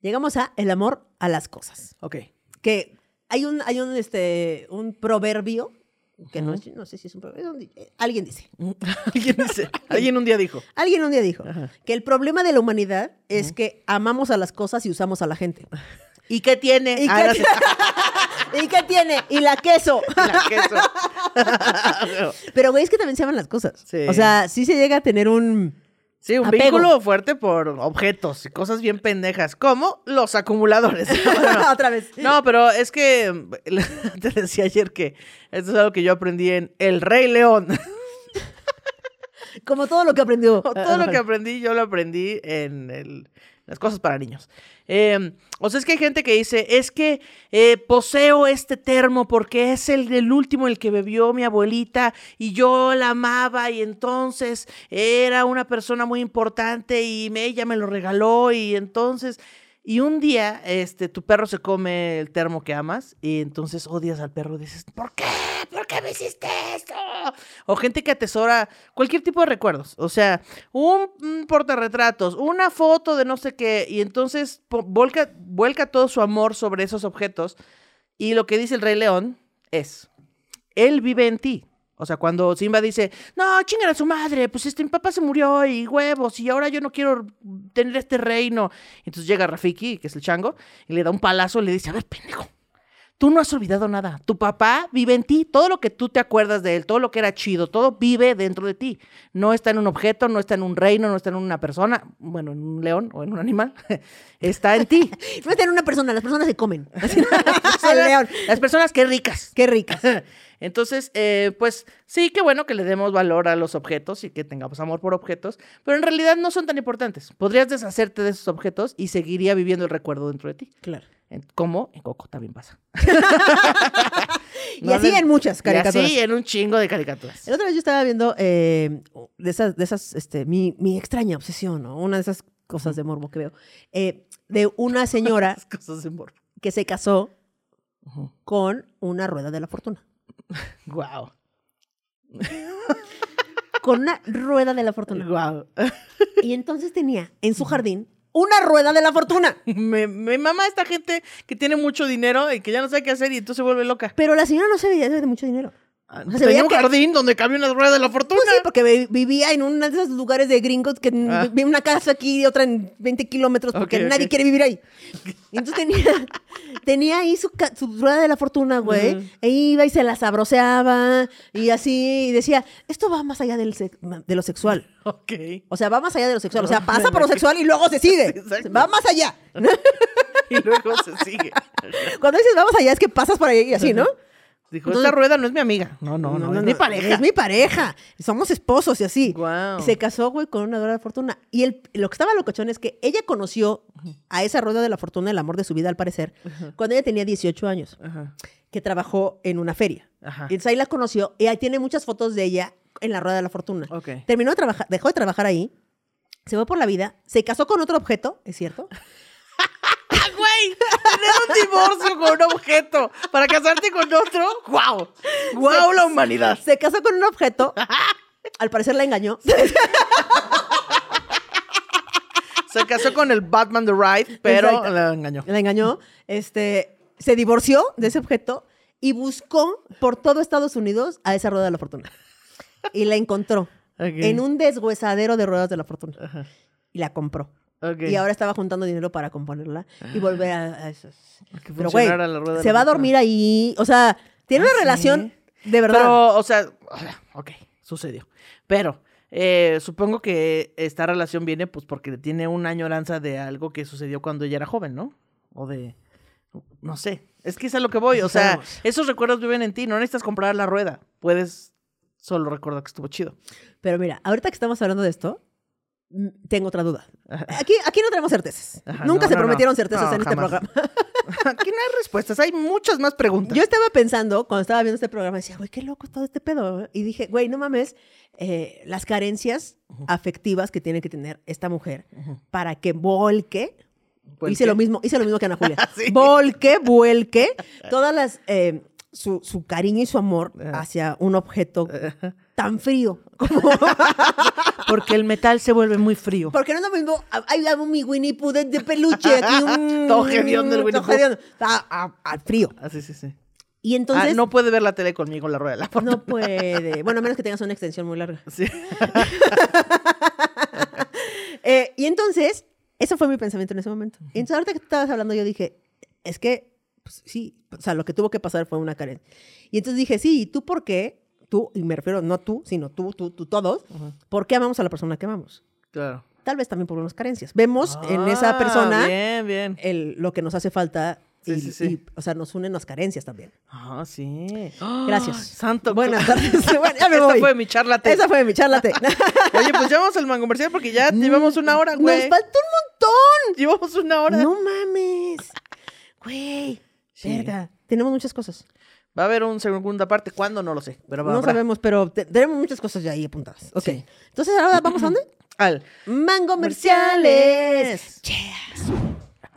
Llegamos a el amor a las cosas. Ok. Que hay un, hay un, este, un proverbio, que no, es- no sé si es un proverbio, eh, alguien dice. Alguien dice, alguien un día dijo. Alguien un día dijo Ajá. que el problema de la humanidad es que amamos a las cosas y usamos a la gente. ¿Y qué tiene? ¿Y Ah, qué, no sé. ¿Y qué tiene? Y la queso. La queso. Pero, güey, es que también se aman las cosas. Sí. O sea, sí se llega a tener un... Sí, un Apego. vínculo fuerte por objetos y cosas bien pendejas, como los acumuladores. Bueno, Otra vez. No, pero es que te decía ayer que esto es algo que yo aprendí en El Rey León. Como todo lo que aprendió. Todo lo que aprendí, yo lo aprendí en el- las cosas para niños. Eh, o sea, es que hay gente que dice, es que eh, poseo este termo porque es el del último el que bebió mi abuelita y yo la amaba y entonces era una persona muy importante y me- ella me lo regaló y entonces... Y un día, este, tu perro se come el termo que amas y entonces odias al perro y dices, ¿por qué? ¿Por qué me hiciste esto? O gente que atesora cualquier tipo de recuerdos. O sea, un, portarretratos, una foto de no sé qué, y entonces volca, vuelca todo su amor sobre esos objetos. Y lo que dice el Rey León es, él vive en ti. O sea, cuando Simba dice, no, chingan a su madre, pues este, papá se murió y huevos, y ahora yo no quiero tener este reino. Entonces llega Rafiki, que es el chango, y le da un palazo y le dice, a ver, pendejo, tú no has olvidado nada. Tu papá vive en ti. Todo lo que tú te acuerdas de él, todo lo que era chido, todo vive dentro de ti. No está en un objeto, no está en un reino, no está en una persona, bueno, en un león o en un animal. está en ti. No es tener una persona, las personas se comen. Las personas- león. Las personas que ricas. Qué ricas. Entonces, eh, pues sí, qué bueno que le demos valor a los objetos y que tengamos amor por objetos, pero en realidad no son tan importantes. Podrías deshacerte de esos objetos y seguiría viviendo el recuerdo dentro de ti. Claro. Como en Coco también pasa. Y así en muchas caricaturas. Y así en un chingo de caricaturas. El otro vez yo estaba viendo eh, de esas, de esas, este, mi, mi extraña obsesión, ¿no? Una de esas cosas de morbo que veo. eh, de una señora cosas de que se casó con una rueda de la fortuna. Wow. Con una rueda de la fortuna. Wow. Y entonces tenía en su jardín una rueda de la fortuna. Me, me mama esta gente que tiene mucho dinero y que ya no sabe qué hacer y entonces se vuelve loca. Pero la señora no se veía de mucho dinero. Ah, Tenía un que- jardín donde cabía una rueda de la fortuna. Pues sí, porque vi- vivía en uno de esos lugares de gringos que Ah. vi una casa aquí y otra en 20 kilómetros porque nadie quiere vivir ahí. Y entonces tenía, tenía ahí su, su rueda de la fortuna, güey. E iba y se la sabroseaba y así. Y decía, esto va más allá del de lo sexual. Ok. O sea, va más allá de lo sexual. O sea, No, pasa por lo sexual y luego se sigue. Exacto. Va más allá. Y luego se sigue. Cuando dices vamos allá es que pasas por ahí y así, ¿no? Dijo, Entonces- esta rueda no es mi amiga. No, no, no, es mi pareja. Es mi pareja. Somos esposos y así. Se casó, güey, con una dora de fortuna. Y el, lo que estaba locochón es que ella conoció a esa rueda de la fortuna, el amor de su vida, al parecer, cuando ella tenía 18 años, Ajá, que trabajó en una feria. ajá. Y entonces ahí la conoció y ahí tiene muchas fotos de ella en la rueda de la fortuna. Ok. Terminó de trabajar, dejó de trabajar ahí, se fue por la vida, se casó con otro objeto, ¿es cierto? Tener un divorcio con un objeto para casarte con otro. ¡Guau! ¡Guau, la humanidad! Se casó con un objeto, al parecer la engañó. Se casó con el Batman The Ride, pero Exacto. la engañó. La engañó, este, se divorció de ese objeto y buscó por todo Estados Unidos a esa rueda de la fortuna. Y la encontró en un deshuesadero de ruedas de la fortuna. Ajá. Y la compró. Y ahora estaba juntando dinero para componerla y volver a, a. Que Pero, güey, se va a dormir ahí. O sea, tiene Ah, una ¿sí? relación de verdad. Pero, o sea, ok, sucedió. Pero, eh, supongo que esta relación viene pues porque tiene una añoranza de algo que sucedió cuando ella era joven, ¿no? O de, no sé. Es que es a lo que voy. O sea, Sabemos. esos recuerdos viven en ti. No necesitas comprar la rueda. Puedes solo recordar que estuvo chido. Pero mira, ahorita que estamos hablando de esto, tengo otra duda. Aquí, aquí no tenemos certezas. Ajá, Nunca no, se no, prometieron no. certezas en este jamás. programa. Aquí no hay respuestas. Hay muchas más preguntas. Yo estaba pensando, cuando estaba viendo este programa, decía, güey, qué loco todo este pedo. Y dije, güey, no mames, eh, las carencias afectivas que tiene que tener esta mujer para que volque. ¿Vuelque? Hice lo mismo, hice lo mismo que Ana Julia. Sí. Volque, vuelque todas las eh, su, su cariño y su amor hacia un objeto tan frío como Porque el metal se vuelve muy frío. Porque no es lo mismo. Ahí hago mi Winnie Pooh de, de peluche. Aquí un. Todo hediondo el Winnie Pooh. hediondo. A, a- a frío. Ah, sí, sí, sí. Y entonces. Ah, no puede ver la tele conmigo la rueda de la fortuna. no puede. Bueno, a menos que tengas una extensión muy larga. Sí. Eh, y entonces, eso fue mi pensamiento en ese momento. Y entonces, ahorita que estabas hablando, yo dije, es que, pues, sí, o sea, lo que tuvo que pasar fue una carencia. Y entonces dije, sí, ¿y tú por qué? Tú, y me refiero no tú, sino tú, tú, tú, todos, ¿por qué amamos a la persona que amamos? Claro. Tal vez también por unas carencias. Vemos en esa Ah, persona Bien, bien. el, lo que nos hace falta. Sí, y, sí, sí. y, o sea, nos unen las carencias también. Ah, sí. Gracias. Santo. Buenas tardes. Bueno, ya me Esta voy. fue mi charla. Esa fue mi charlate. Oye, pues ya vamos al man comercial porque ya llevamos una hora, güey. Nos falta un Llevamos una hora. montón. No mames. Güey. Verga. Tenemos muchas cosas. Va a haber una segunda parte. ¿Cuándo? No lo sé. Pero No habrá. sabemos, pero te- tenemos muchas cosas ya ahí apuntadas. Ok. Sí. Entonces, ahora vamos a dónde? Al. Mango comerciales.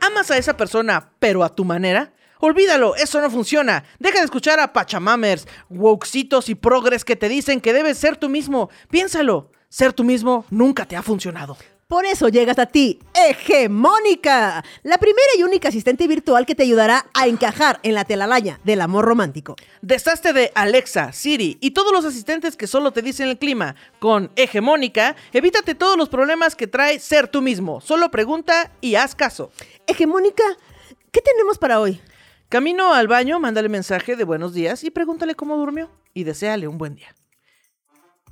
¿Amas a esa persona, pero a tu manera? Olvídalo, eso no funciona. Deja de escuchar a pachamamers, wokesitos y progres que te dicen que debes ser tú mismo. Piénsalo, ser tú mismo nunca te ha funcionado. Por eso llegas a ti, Hegemónica, la primera y única asistente virtual que te ayudará a encajar en la telaraña del amor romántico. Deshazte de Alexa, Siri y todos los asistentes que solo te dicen el clima. Con Hegemónica, evítate todos los problemas que trae ser tú mismo. Solo pregunta y haz caso. Hegemónica, ¿qué tenemos para hoy? Camino al baño, mándale mensaje de buenos días y pregúntale cómo durmió. Y deséale un buen día.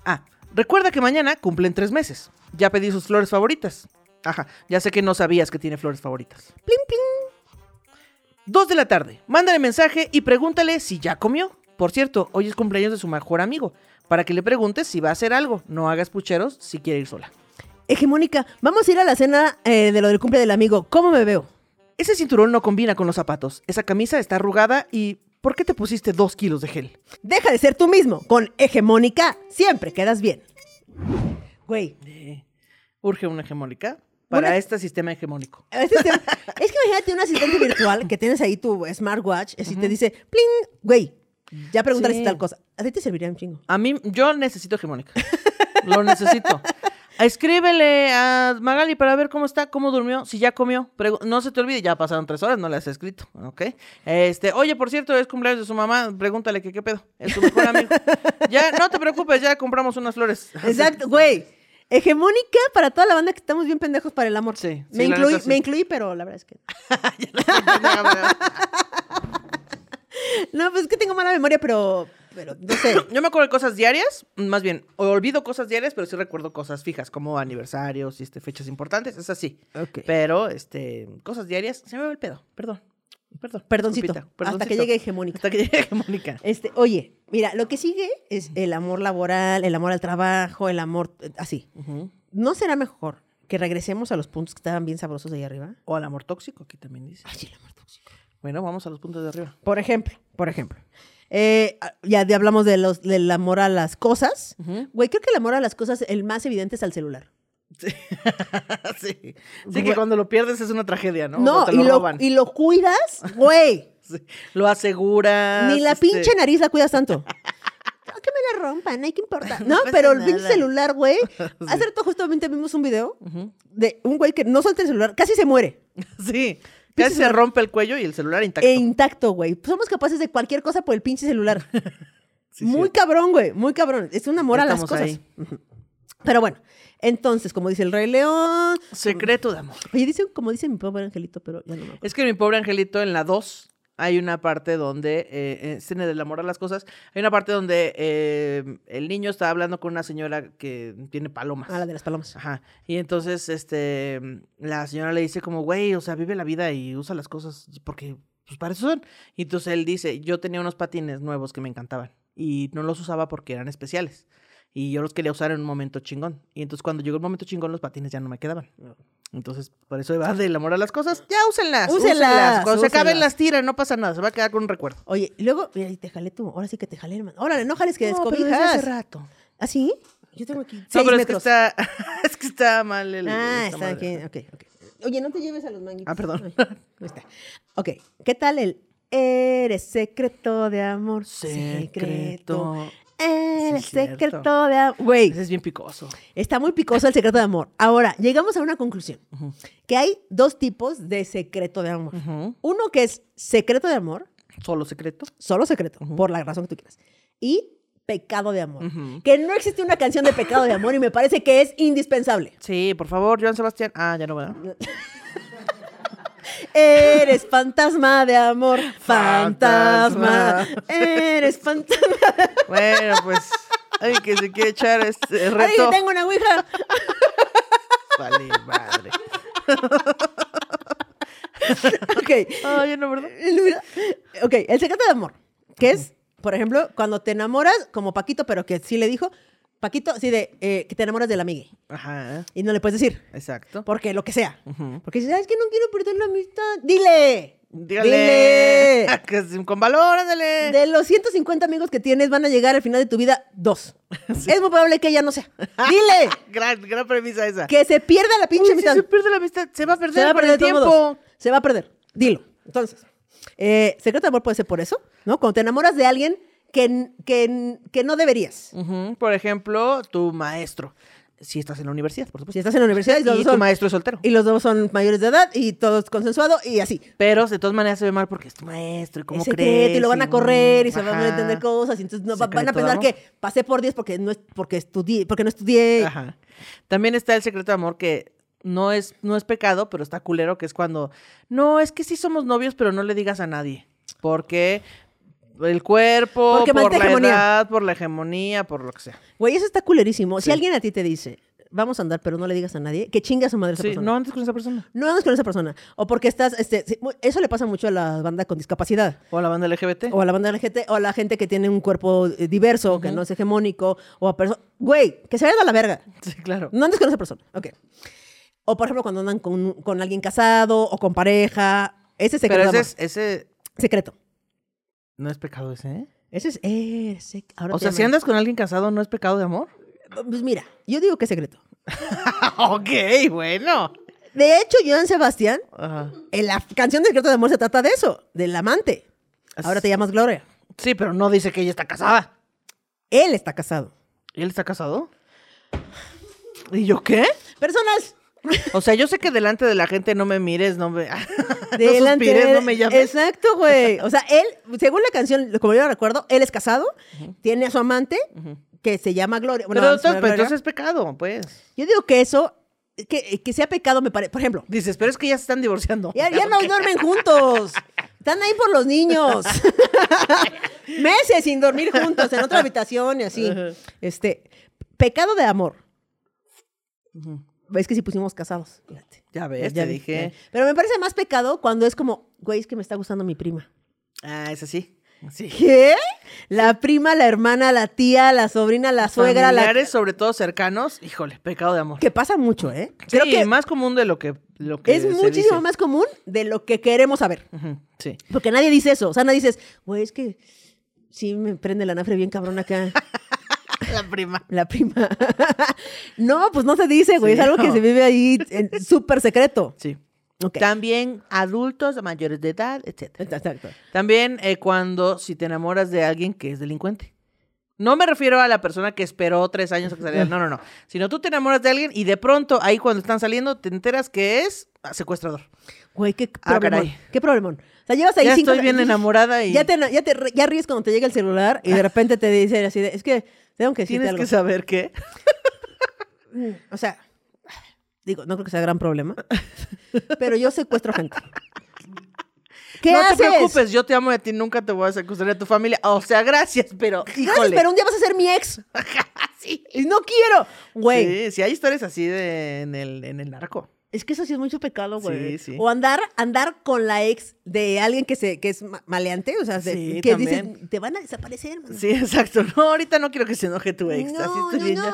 Ah, recuerda que mañana cumplen tres meses. Ya pedí sus flores favoritas. Ajá, ya sé que no sabías que tiene flores favoritas. Plim, plim. Dos de la tarde, mándale mensaje y pregúntale si ya comió. Por cierto, hoy es cumpleaños de su mejor amigo. Para que le preguntes si va a hacer algo. No hagas pucheros si quiere ir sola. Hegemónica, vamos a ir a la cena eh, de lo del cumple del amigo. ¿Cómo me veo? Ese cinturón no combina con los zapatos. Esa camisa está arrugada y... ¿Por qué te pusiste dos kilos de gel? Deja de ser tú mismo. Con Hegemónica siempre quedas bien. Güey, Eh, urge una hegemónica para Una- este sistema hegemónico. Este es es que imagínate un asistente virtual que tienes ahí tu smartwatch y te dice, pling, güey, ya pregúntale Sí. si tal cosa. A ti te serviría un chingo. A mí, yo necesito hegemónica. Lo necesito. Escríbele a Magali para ver cómo está, cómo durmió, si ya comió. Pregu- no se te olvide, ya pasaron tres horas, no le has escrito, ¿ok? Este, oye, por cierto, es cumpleaños de su mamá, pregúntale que qué pedo, es su mejor amigo. ya, no te preocupes, ya compramos unas flores. Exacto, güey. Hegemónica para toda la banda que estamos bien pendejos para el amor. Sí, sí, me, incluí, neta, sí. me incluí, pero la verdad es que. No, pues es que tengo mala memoria, pero. Pero no sé. Yo me acuerdo de cosas diarias, más bien, olvido cosas diarias, pero sí recuerdo cosas fijas, como aniversarios y este, fechas importantes, es así. Pero, este, cosas diarias, se me va el pedo, perdón. Perdón. Perdoncito. Hasta que llegue hegemónica. Hasta que llegue hegemónica. Este, oye, mira, lo que sigue es el amor laboral, el amor al trabajo, el amor eh, así. ¿No será mejor que regresemos a los puntos que estaban bien sabrosos de ahí arriba? O al amor tóxico, aquí también dice. Ay, el amor tóxico. Bueno, vamos a los puntos de arriba. Por ejemplo, por ejemplo. Eh, ya de- hablamos de los, del amor a las cosas. Güey, creo que el amor a las cosas, el más evidente es al celular. sí. Sí, que cuando lo pierdes es una tragedia, ¿no? No, te y, lo lo, roban. y lo cuidas, güey. Sí. Lo aseguras. Ni la este, pinche nariz la cuidas tanto. No, que me la rompan, hay que importar. No, pero el pinche celular, güey. Hace rato justamente vimos un video de un güey que no suelta el celular, casi se muere. Sí. Casi se rompe el cuello y el celular intacto. E intacto, güey. Somos capaces de cualquier cosa por el pinche celular. Sí, muy cabrón, güey. Muy cabrón. Es un amor Ya a las cosas. ahí. Pero bueno, entonces, como dice el Rey León. Secreto de amor. Oye, dice, como dice mi pobre angelito, pero ya no me acuerdo. Es que mi pobre angelito en la 2 hay una parte donde, eh, eh, escena del amor a las cosas, hay una parte donde eh, el niño está hablando con una señora que tiene palomas. Ah, la de las palomas. Ajá. Y entonces, este, la señora le dice como, güey, o sea, vive la vida y usa las cosas porque, pues, para eso son. Y entonces él dice, yo tenía unos patines nuevos que me encantaban y no los usaba porque eran especiales. Y yo los quería usar en un momento chingón. Y entonces cuando llegó el momento chingón, los patines ya no me quedaban. Entonces, por eso va del amor a las cosas. Ya úsenlas. Úsenlas, Úsenlas. Cuando se acaben las tiran, no pasa nada. Se va a quedar con un recuerdo. Oye, luego, mira, y te jalé tú. Ahora sí que te jalé, hermano. Órale, no jales que No, descobijas. hace rato. ¿Ah, sí? Yo tengo aquí No, pero es que, está, es que está mal el... Ah, está madre. aquí. Ok, ok. Oye, no te lleves a los manguitos. Ah, perdón. Ahí está. Ok, ¿qué tal el eres secreto de amor? Secreto. Sí, cierto. secreto de amor. Güey, Ese es bien picoso. está muy picoso el secreto de amor. Ahora, llegamos a una conclusión. Que hay dos tipos de secreto de amor. Uno que es secreto de amor, Solo secreto. solo secreto, por la razón que tú quieras. Y pecado de amor. Que no existe una canción de pecado de amor y me parece que es indispensable. Sí, por favor, Joan Sebastián. Ah, ya no, ¿verdad? Eres fantasma de amor, fantasma. Fantasma. Eres fantasma. Bueno, pues. Alguien que se quiere echar este Ay, reto. que tengo una ouija. Vale, madre. Ok. Ay, no, ¿verdad? Ok, el secreto de amor. Que es, por ejemplo, cuando te enamoras, como Paquito, pero que sí le dijo, Paquito, sí, de eh, que te enamoras de la amiga. Ajá, Y no le puedes decir. exacto. Porque lo que sea. Porque si sabes que no quiero perder la amistad, dile. Dígale. Dile. Que con valor, ándale. De los 150 amigos que tienes, van a llegar al final de tu vida dos. Es muy probable que ella no sea. Dile. Gran, gran premisa esa. que se pierda la pinche Uy, si amistad. se pierde la amistad, se va a perder, Se va a perder el tiempo. Se va a perder. Dilo. Entonces, eh, secreto de amor puede ser por eso, ¿no? Cuando te enamoras de alguien que, que, que no deberías. Por ejemplo, tu maestro. Si estás en la universidad, por Si supuesto. estás en la universidad y, los Y dos tu maestro es soltero. y los dos son mayores de edad y todo es consensuado y así. Pero de todas maneras se ve mal porque es tu maestro y cómo crees. y lo van a correr y se van a entender cosas y entonces no, va- van a pensar amor. que pasé por 10 porque no, es, porque estudié, porque no estudié. Ajá. También está el secreto de amor que no es, no es pecado, pero está culero, que es cuando, no, es que sí somos novios, pero no le digas a nadie. Porque el cuerpo, Porque por la hegemonía. edad, por la hegemonía, por lo que sea. Güey, eso está culerísimo. Si alguien a ti te dice, vamos a andar, pero no le digas a nadie, que chinga a su madre esa Sí, persona. no andes con esa persona. No andes con esa persona. O porque estás, este, sí, eso le pasa mucho a la banda con discapacidad. O a la banda LGBT. O a la banda LGBT, o a la gente que tiene un cuerpo eh, diverso, que no es hegemónico, o a personas... Güey, que se vaya a la verga. Sí, claro. No andes con esa persona. Ok. O, por ejemplo, cuando andan con, con alguien casado o con pareja. Ese es secreto. Pero ese, es, ese Secreto. No es pecado ese, ¿eh? Ese es... sec- ahora O sea, si andas con alguien casado, ¿no es pecado de amor? Pues mira, yo digo que es secreto. ok, bueno. De hecho, Joan Sebastián, Ajá. en la canción de Secreto de Amor se trata de eso, del amante. Ahora te llamas Gloria. Sí, pero no dice que ella está casada. Él está casado. ¿Y él está casado? ¿Y yo qué? Personas. O sea, yo sé que delante de la gente no me mires, no me... no delante suspires, de- no me llames. Exacto, güey. O sea, él, según la canción, como yo recuerdo, él es casado, tiene a su amante, que se llama Gloria. Bueno, pero, entonces, Gloria. entonces es pecado, pues. Yo digo que eso, que, que sea pecado, me parece. Por ejemplo, Dices, pero es que ya se están divorciando. ya, ya no duermen juntos. Están ahí por los niños. Meses sin dormir juntos, en otra habitación y así. Este, pecado de amor. Es que si pusimos casados, fíjate. Ya ves, Ya te dije. Pero me parece más pecado cuando es como, güey, es que me está gustando mi prima. Ah, es así. Sí. ¿Qué? La prima, la hermana, la tía, la sobrina, la suegra, la... Familiares, sobre todo cercanos, híjole, pecado de amor. Que pasa mucho, ¿eh? Sí, Creo que más común de lo que, lo que es se muchísimo dice. más común de lo que queremos saber. Sí. Porque nadie dice eso. O sea, nadie dice, güey, es que sí me prende la nafre bien cabrón acá. La prima. La prima. no, pues no se dice, güey. Sí, es algo que no. se vive ahí en súper secreto. Sí. Ok. También adultos mayores de edad, etc. Exacto. También eh, cuando si te enamoras de alguien que es delincuente. No me refiero a la persona que esperó tres años a que saliera. No, no, no. Sino tú te enamoras de alguien y de pronto ahí cuando están saliendo te enteras que es secuestrador. Güey, qué Ah, problemón. caray. Qué problemón. O sea, llevas ahí Ya cinco estoy bien enamorada y Ya te, ya te ya ríes cuando te llega el celular y de repente te dice así de, es que tengo que decirte tienes algo. que saber que Mm, O sea, digo, no creo que sea gran problema, pero yo secuestro gente. ¿Qué no haces? te preocupes, yo te amo y a ti nunca te voy a secuestrar a tu familia. O sea, gracias, pero Gracias, híjole. pero un día vas a ser mi ex. sí. Y no quiero. Güey, Sí, sí, hay historias así de, en, el, en el narco. Es que eso sí es mucho pecado, güey. Sí, sí. O andar, andar con la ex de alguien que se, que es ma- maleante, o sea, Sí, que dices, te van a desaparecer, mano". Sí, exacto. No, ahorita no quiero que se enoje tu ex. No, así no, estoy no,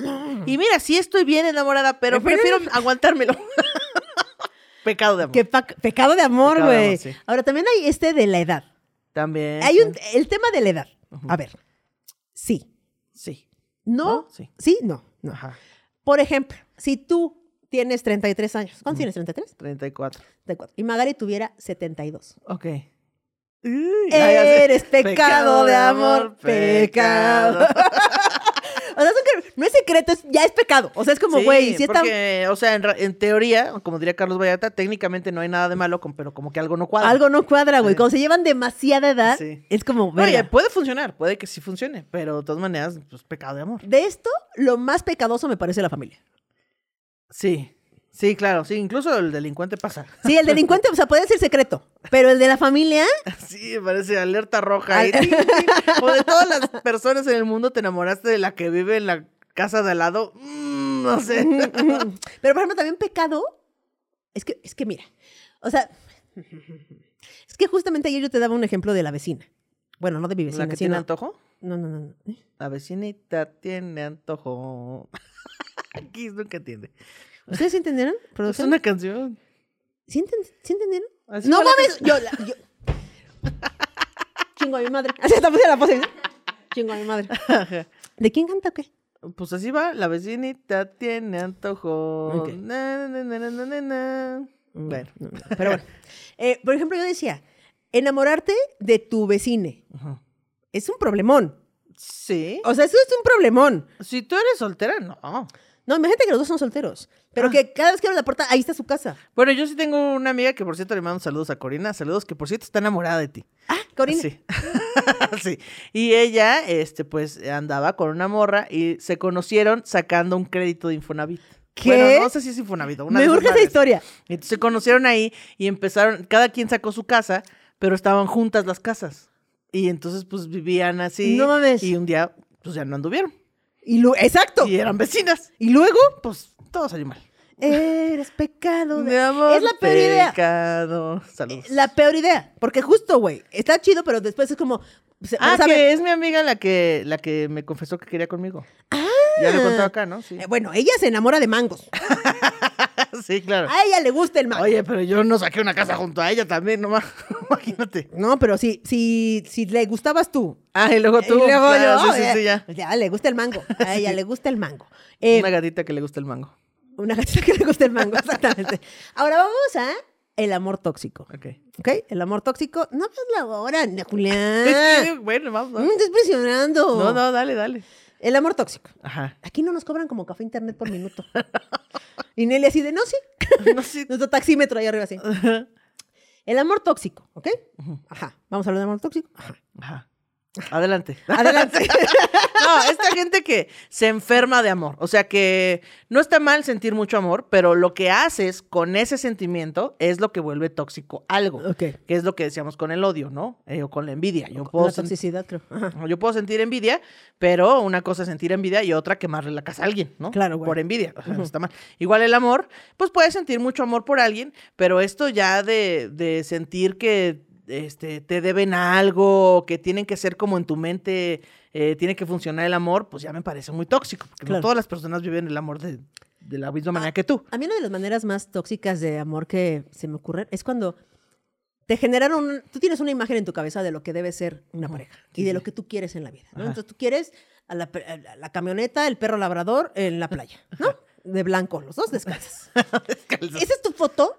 no, no. Y mira, sí estoy bien enamorada, pero prefiero aguantármelo. Pecado de amor. Pa- pecado de amor, güey. Ahora también hay este de la edad. También. Hay un el tema de la edad. A ver. Sí. Sí. No. Sí, no, no. Ajá. Por ejemplo, si tú tienes 33 años. ¿Cuántos tienes? ¿33? 34. 34. Y Magari tuviera 72. Ok. Uy. Eres pecado, de amor, pecado. o sea, no es secreto, es- ya es pecado. O sea, es como, Sí, güey, si está... porque, o sea, en, teoría, como diría Carlos Vallarta, técnicamente no hay nada de malo, con, pero como que algo no cuadra. Algo no cuadra, güey. Sí. Cuando se llevan demasiada edad, Sí. es como, Oye, puede funcionar, puede que sí funcione, pero de todas maneras, pues pecado de amor. De esto, lo más pecadoso me parece la familia. Sí, sí, claro, sí, incluso el delincuente pasa. Sí, el delincuente, o sea, puede ser secreto, pero el de la familia, Sí, parece alerta roja. Al-. O de todas las personas en el mundo te enamoraste de la que vive en la casa de al lado. Mm, no sé. pero por ejemplo, también pecado, es que, es que mira, o sea, es que justamente ayer yo te daba un ejemplo de la vecina. Bueno, no de mi vecina, ¿La que tiene antojo? No, no, no. no. ¿Eh? La vecinita tiene antojo. Aquí nunca entiende. ¿Ustedes sí entendieron? Es una canción. ¿Sí, enten- sí entendieron? Así no mames, yo, la- yo- Chingo a mi madre. Así hasta puse la pose. Chingo a mi madre. ¿De quién canta o qué? Pues así va. La vecinita tiene antojo. Ok. Na, na, na, na, na, na, na. Bueno. No, no, Pero bueno. Eh, por ejemplo, yo decía, enamorarte de tu vecine Ajá. es un problemón. Sí. O sea, eso es un problemón. Si tú eres soltera, no. No, imagínate que los dos son solteros. Pero Ah. que cada vez que abro la puerta, ahí está su casa. Bueno, yo sí tengo una amiga que, por cierto, le mando saludos a Corina. Saludos, que por cierto está enamorada de ti. Ah, Corina. Sí. sí. Y ella, este, pues, andaba con una morra y se conocieron sacando un crédito de Infonavit. ¿Qué? Bueno, no sé si es Infonavit. Una Me urge esa historia. Entonces se conocieron ahí y empezaron, cada quien sacó su casa, pero estaban juntas las casas. Y entonces, pues, vivían así. No mames. Y un día, pues, ya no anduvieron. Y lu- Exacto. Y eran vecinas. Y luego, Pues, todo salió mal. eres pecado. de- Mi amor, es la peor idea. pecado. Saludos. La peor idea. Porque justo, güey, está chido, pero después es como. se- Ah, ¿sabe? que es mi amiga la que, la que me confesó que quería conmigo. Ah. Ya lo he contado acá, ¿no? Sí. Eh, bueno, ella se enamora de mangos. sí, claro. A ella le gusta el mango. Oye, pero yo no saqué una casa junto a ella también, nomás. Imagínate. No, pero si, si, si le gustabas tú. Ah, y luego tú. y luego claro, yo. sí, sí, sí, ya. eh, ya le gusta el mango. A ella le gusta el mango. Eh, Una gatita que le gusta el mango. una gatita que le gusta el mango, exactamente. Ahora vamos a el amor tóxico. Ok. ¿Ok? El amor tóxico. No más la hora, Julián. Es que, bueno, vamos. No me ¿no? estés presionando. No, no, dale, dale. El amor tóxico. Ajá. Aquí no nos cobran como café internet por minuto. Y Nelly así de, no, sí. No sé. Nuestro taxímetro ahí arriba así. El amor tóxico, ¿ok? Ajá. Vamos a hablar del amor tóxico. Ajá. Ajá. Adelante. Adelante. No, esta gente que se enferma de amor. O sea que no está mal sentir mucho amor, pero lo que haces con ese sentimiento es lo que vuelve tóxico algo. Ok. Que es lo que decíamos con el odio, ¿no? Eh, o con la envidia. Yo puedo, La sen- toxicidad, creo. Ajá. yo puedo sentir envidia, pero una cosa es sentir envidia y otra quemarle la casa a alguien, ¿no? Claro, güey. Por envidia. O sea, no está mal. Igual el amor, pues puedes sentir mucho amor por alguien, pero esto ya de, de sentir que este, te deben algo, que tienen que ser como en tu mente, eh, tiene que funcionar el amor, pues ya me parece muy tóxico, porque Claro. no todas las personas viven el amor de, de la misma manera que tú. A mí una de las maneras más tóxicas de amor que se me ocurren es cuando te generaron, un- tú tienes una imagen en tu cabeza de lo que debe ser una pareja y de lo que tú quieres en la vida. Entonces tú quieres a la, a camioneta, el perro labrador en la playa, ¿no? De blanco, los dos descalzos. Esa es tu foto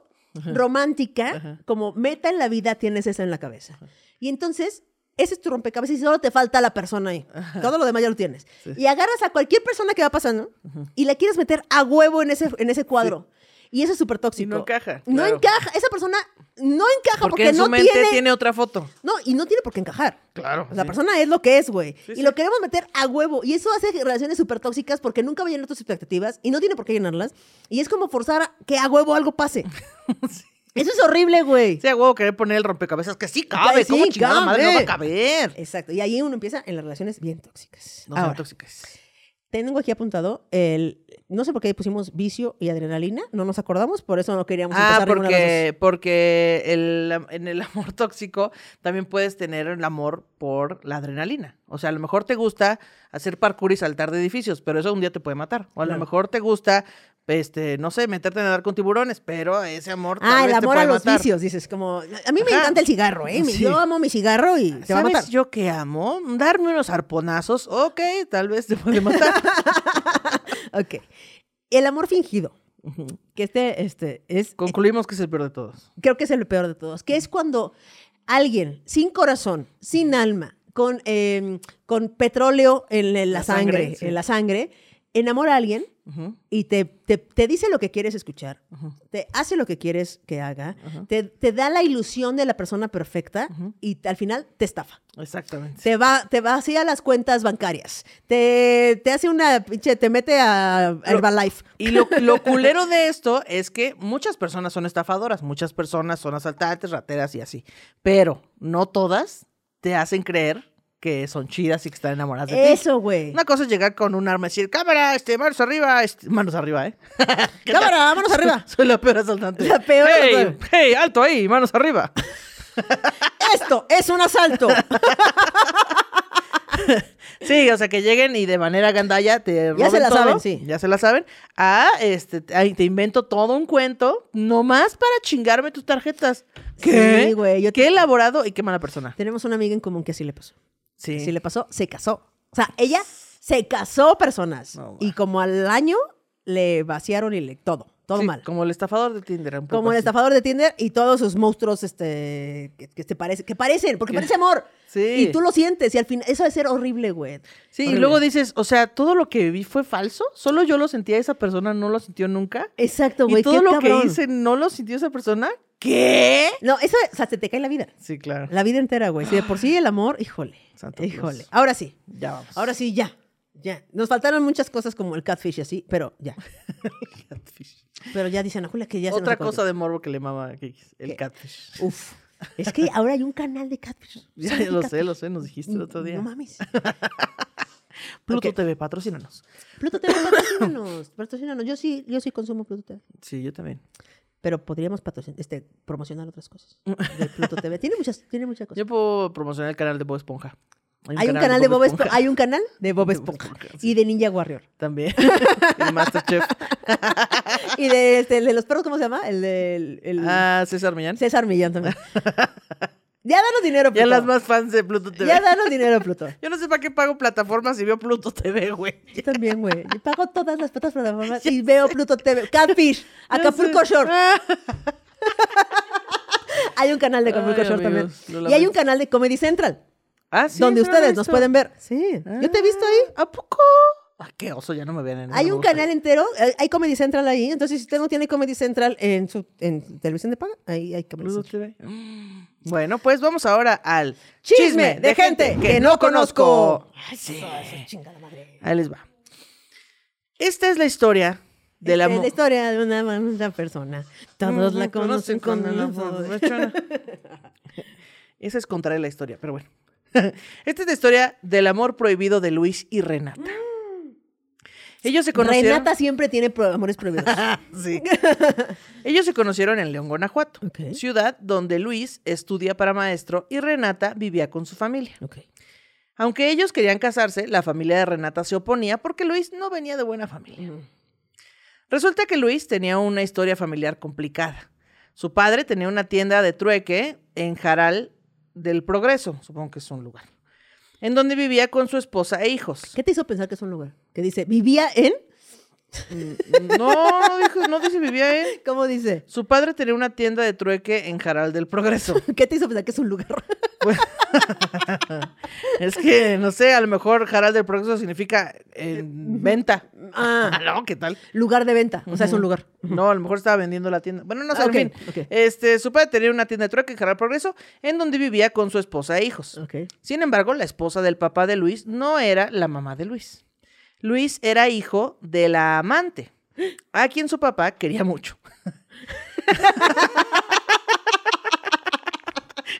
romántica, como meta en la vida tienes esa en la cabeza. Y entonces, ese es tu rompecabezas y solo te falta la persona ahí. Todo lo demás ya lo tienes. Y agarras a cualquier persona que va pasando y la quieres meter a huevo en ese, en ese cuadro. Y eso es súper tóxico. Y no encaja, No claro. encaja. Esa persona no encaja Porque, porque, en no su mente tiene... tiene... otra foto. No, y no tiene por qué encajar. Claro. La sí. persona es lo que es, güey. Sí, y sí. lo queremos meter a huevo. Y eso hace relaciones súper tóxicas porque nunca va a llenar tus expectativas y no tiene por qué llenarlas. Y es como forzar a que a huevo algo pase. Eso es horrible, güey. Sí, a huevo querer poner el rompecabezas que sí cabe, sí, ¿cómo chingada madre no va a cabe. caber? Exacto. Y ahí uno empieza en las relaciones bien tóxicas. No Ahora, tóxicas. Tengo aquí apuntado el... No sé por qué pusimos vicio y adrenalina. No nos acordamos, por eso no queríamos Ah, empezar porque, porque el, en el amor tóxico también puedes tener el amor por la adrenalina. O sea, a lo mejor te gusta hacer parkour y saltar de edificios, pero eso un día te puede matar. O a lo mejor te gusta, este, no sé, meterte a nadar con tiburones, pero ese amor tal Ah, el vez te amor a puede los matar. vicios, dices, como... A mí me Ajá. encanta el cigarro, ¿eh? Sí. Yo amo mi cigarro y te va a ¿Sabes matar. yo qué amo? Darme unos arponazos. Ok, tal vez te puede matar. Ok. El amor fingido. Que este, este, es... Concluimos que es el peor de todos. creo que es el peor de todos, que es cuando alguien sin corazón, sin alma, con, eh, con petróleo en, en la, La sangre, sangre, sí. en la sangre, enamora a alguien y te, te, te dice lo que quieres escuchar, te hace lo que quieres que haga, te, te da la ilusión de la persona perfecta y al final te estafa. Exactamente. Te va, te vacía las cuentas bancarias. Te, te hace una pinche, te mete a a Herbalife. Y lo, lo culero de esto es que muchas personas son estafadoras, muchas personas son asaltantes, rateras y así. Pero no todas te hacen creer que son chidas y que están enamoradas de ti. Eso, güey. Una cosa es llegar con un arma y decir, cámara, este, manos arriba, este, manos arriba, ¿eh? Cámara, manos arriba. Soy la peor asaltante. La peor hey, alto ahí, manos arriba. Esto es un asalto. Sí, o sea, que lleguen y de manera gandalla te roben Ya se la todo, saben, sí. Ya se la saben. Ah, este, ay, te invento todo un cuento nomás para chingarme tus tarjetas. ¿Qué? Sí, güey, yo te- Qué elaborado y qué mala persona. Tenemos una amiga en común que así le pasó. Sí. Le pasó, se casó. O sea, ella se casó personas. Y como al año le vaciaron y le todo. Todo Sí, mal. Como el estafador de Tinder. un poco Como el así. estafador de Tinder y todos sus monstruos este, que, que te parece, que parecen, porque Que- parece amor. Sí. Y tú lo sientes y al final, eso debe ser horrible, güey. Sí, y luego dices, o sea, todo lo que viví fue falso. Solo yo lo sentía, esa persona no lo sintió nunca. Exacto, güey. y todo qué lo cabrón. que hice no lo sintió esa persona. ¿Qué? No, eso, o sea, se te cae la vida. Sí, claro. La vida entera, güey. Si de por sí el amor, híjole. Santo Dios. híjole. Ahora sí. Ya vamos. Ahora sí, ya. Ya. Nos faltaron muchas cosas como el catfish y así, pero ya. Pero ya dice Ana Julia que ya se nos Otra acabó el cosa de morbo que le mama a Kikis, el ¿Qué? catfish. Uf. Es que ahora hay un canal de catfish. Ya, ¿Sabes ya de lo catfish? sé, lo sé, nos dijiste el otro día. No mames. Pluto Ok. TV, patrocínanos. Pluto TV, patrocínanos. Patrocínanos. Yo sí, yo sí consumo Pluto TV. Sí, yo también. Pero podríamos patrocinar, este, promocionar otras cosas de Pluto TV. Tiene muchas, tiene muchas cosas. Yo puedo promocionar el canal de Bob Esponja. Hay un canal de Bob Esponja. Hay un canal de Bob De Bob Esponja. Esponja, sí. Y de Ninja Warrior. También. y Masterchef. Y de, este, el de los perros, ¿cómo se llama? El de el- el- Ah, César Millán. César Millán también. Ya danos dinero, Pluto. Ya las más fans de Pluto TV. Ya danos dinero, Pluto. Yo no sé para qué pago plataformas si veo Pluto TV, güey. Yo también, güey. Yo pago todas las putas plataformas y veo Pluto TV. Catfish. Acapulco Shore. Hay un canal de Acapulco Ay, Shore también. amigos, lo Y hay un canal de Comedy Central. Ah, sí. donde ustedes nos pueden ver. Sí. Yo te he visto ahí. ¿A poco? Ah, qué oso, ya no me ven en Hay un gusta. canal entero, eh, hay Comedy Central ahí. Entonces, si usted no tiene Comedy Central en su en televisión de paga, ahí hay Comedy Pluto Central. TV. Mm. Bueno, pues vamos ahora al Chisme de gente que no conozco. Ay, sí. Chingada madre. Ahí les va. Esta es la historia de la Esta es mu- la historia de una, una persona. Todos la conocen con la. Esa es contraria la historia, pero bueno. Esta es la historia del amor prohibido de Luis y Renata. Ellos se conocieron. Renata siempre tiene pro- amores prohibidos. Sí. Ellos se conocieron en León, Guanajuato, Ok. ciudad donde Luis estudia para maestro y Renata vivía con su familia. ok. Aunque ellos querían casarse, la familia de Renata se oponía porque Luis no venía de buena familia. Resulta que Luis tenía una historia familiar complicada. Su padre tenía una tienda de trueque en Jaral del Progreso, supongo que es un lugar, en donde vivía con su esposa e hijos. ¿Qué te hizo pensar que es un lugar? Que dice, vivía en. No, no, dijo, no dice vivía en. ¿Cómo dice? Su padre tenía una tienda de trueque en Jaral del Progreso. ¿Qué te hizo pensar que es un lugar? Es que, no sé, a lo mejor Jaral del Progreso significa en venta. Ah, no, ¿qué tal? lugar de venta. O sea, es un lugar. No, a lo mejor estaba vendiendo la tienda. Bueno, no sé, Ah, en fin. Este, su padre tenía una tienda de trueque en Jaral Progreso, en donde vivía con su esposa e hijos. Sin embargo, la esposa del papá de Luis no era la mamá de Luis. Luis era hijo de la amante, a quien su papá quería mucho.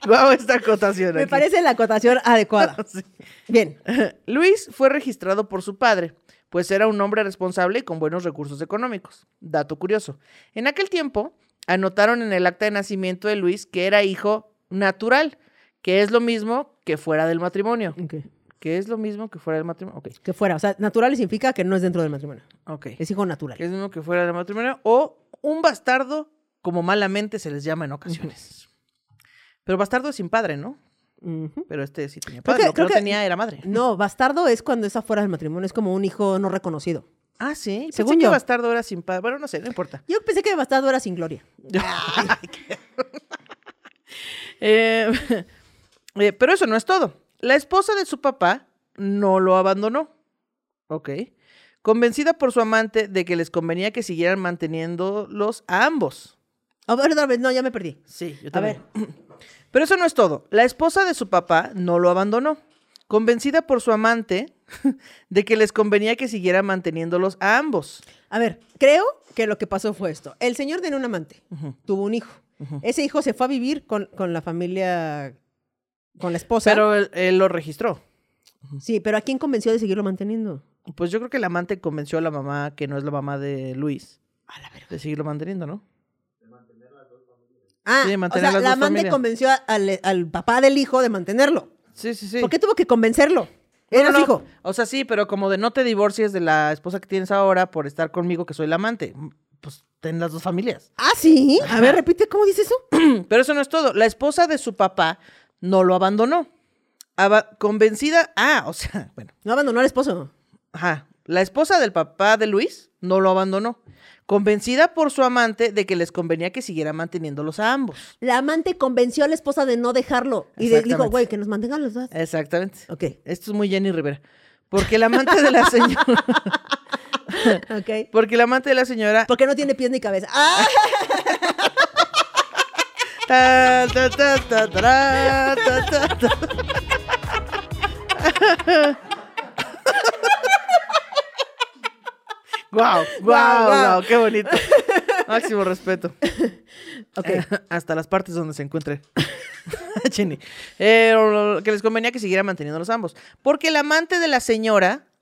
Guau, esta acotación. Me aquí. parece la acotación adecuada. Sí. Bien. Luis fue registrado por su padre, pues era un hombre responsable y con buenos recursos económicos. Dato curioso. En aquel tiempo, anotaron en el acta de nacimiento de Luis que era hijo natural, que es lo mismo que fuera del matrimonio. Ok. Que es lo mismo que fuera del matrimonio. Ok, Que fuera. O sea, natural significa que no es dentro del matrimonio. ok. Es hijo natural. Que es lo mismo que fuera del matrimonio. O un bastardo, como malamente se les llama en ocasiones. Pero bastardo es sin padre, ¿no? Pero este sí tenía Creo padre. que- Lo que creo no que- tenía era madre. No, bastardo es cuando es afuera del matrimonio. Es como un hijo no reconocido. Ah, sí. Pensé Según que yo. bastardo era sin padre. Bueno, no sé, no importa. Yo pensé que bastardo era sin gloria. Eh, eh, pero eso no es todo. La esposa de su papá no lo abandonó. Ok. Convencida por su amante de que les convenía que siguieran manteniéndolos a ambos. A ver, otra vez. No, ya me perdí. Sí, yo A también. ver. Pero eso no es todo. La esposa de su papá no lo abandonó. Convencida por su amante de que les convenía que siguieran manteniéndolos a ambos. A ver, creo que lo que pasó fue esto. El señor tenía un amante, tuvo un hijo. Ese hijo se fue a vivir con, con la familia, con la esposa. Pero él, él lo registró. sí, pero ¿a quién convenció de seguirlo manteniendo? Pues yo creo que el amante convenció a la mamá, que no es la mamá de Luis, A la verga. de seguirlo manteniendo, ¿no? Ah, Sí, o mantener sea, las la dos amante familias. convenció a- al, al papá del hijo de mantenerlo. Sí, sí, sí. ¿Por qué tuvo que convencerlo? No, Era no, su no. hijo. O sea, sí, pero como de no te divorcies de la esposa que tienes ahora por estar conmigo, que soy la amante. Pues ten las dos familias. Ah, sí. A ver, repite, ¿cómo dice eso? Pero eso no es todo. La esposa de su papá no lo abandonó. Aba- convencida. Ah, o sea, bueno. No abandonó al esposo. Ajá. La esposa del papá de Luis no lo abandonó. Convencida por su amante de que les convenía que siguiera manteniéndolos a ambos. La amante convenció a la esposa de no dejarlo. Y le dijo, güey, que nos mantengan los dos. Exactamente. Ok. Esto es muy Jenny Rivera. Porque el amante de la señora. Ok. porque el amante de la señora. Porque no tiene pies ni cabeza. ¡Ah! Ta, ta, ta, ta, tará, ta, ta, ta. Guau, guau, Guau, guau. guau, qué bonito. Máximo respeto. Ok. Eh, hasta las partes donde se encuentre. Jenny. Eh, que les convenía que siguiera manteniéndolos ambos. Porque el amante de la señora.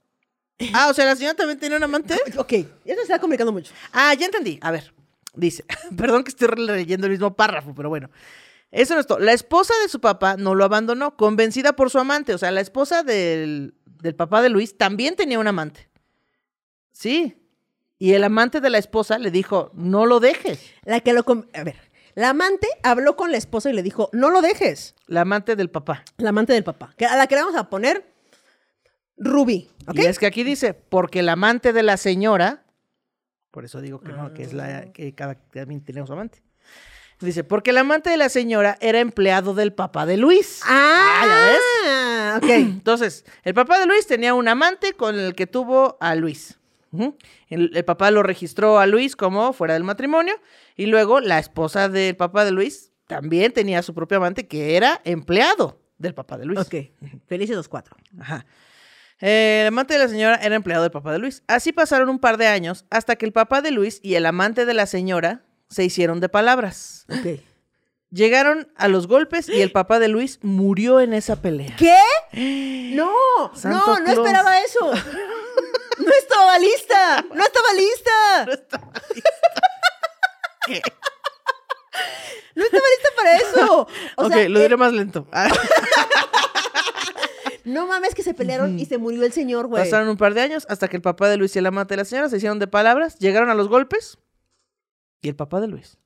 Ah, o sea, la señora también tenía un amante. ok. Eso se está complicando mucho. Ah, ya entendí. A ver, dice, perdón que estoy leyendo el mismo párrafo, pero bueno. Eso no es todo. La esposa de su papá no lo abandonó, convencida por su amante. O sea, la esposa del, del papá de Luis también tenía un amante. Sí. Y el amante de la esposa le dijo, no lo dejes. La que lo... A ver. La amante habló con la esposa y le dijo, no lo dejes. La amante del papá. La amante del papá. A la que le vamos a poner Ruby. Y es que aquí dice, porque el amante de la señora, por eso digo que no, que es la que cada también tenemos amante. Dice, porque el amante de la señora era empleado del papá de Luis. Ah, ya ves. Ah, ok. Entonces, el papá de Luis tenía un amante con el que tuvo a Luis. El, el papá lo registró a Luis como fuera del matrimonio y luego la esposa del papá de Luis también tenía su propio amante que era empleado del papá de Luis. Ok. Felices los cuatro. Ajá. Eh, el amante de la señora era empleado del papá de Luis. Así pasaron un par de años hasta que el papá de Luis y el amante de la señora se hicieron de palabras. Ok. Llegaron a los golpes y el papá de Luis murió en esa pelea. ¿Qué? No, Santo no, no Claus. esperaba eso. No estaba lista. No estaba lista. ¿Qué? No estaba lista para eso. O ok, sea, lo eh, diré más lento. No mames que se pelearon y se murió el señor, güey. Pasaron un par de años hasta que el papá de Luis y el amante de la señora se hicieron de palabras, llegaron a los golpes y el papá de Luis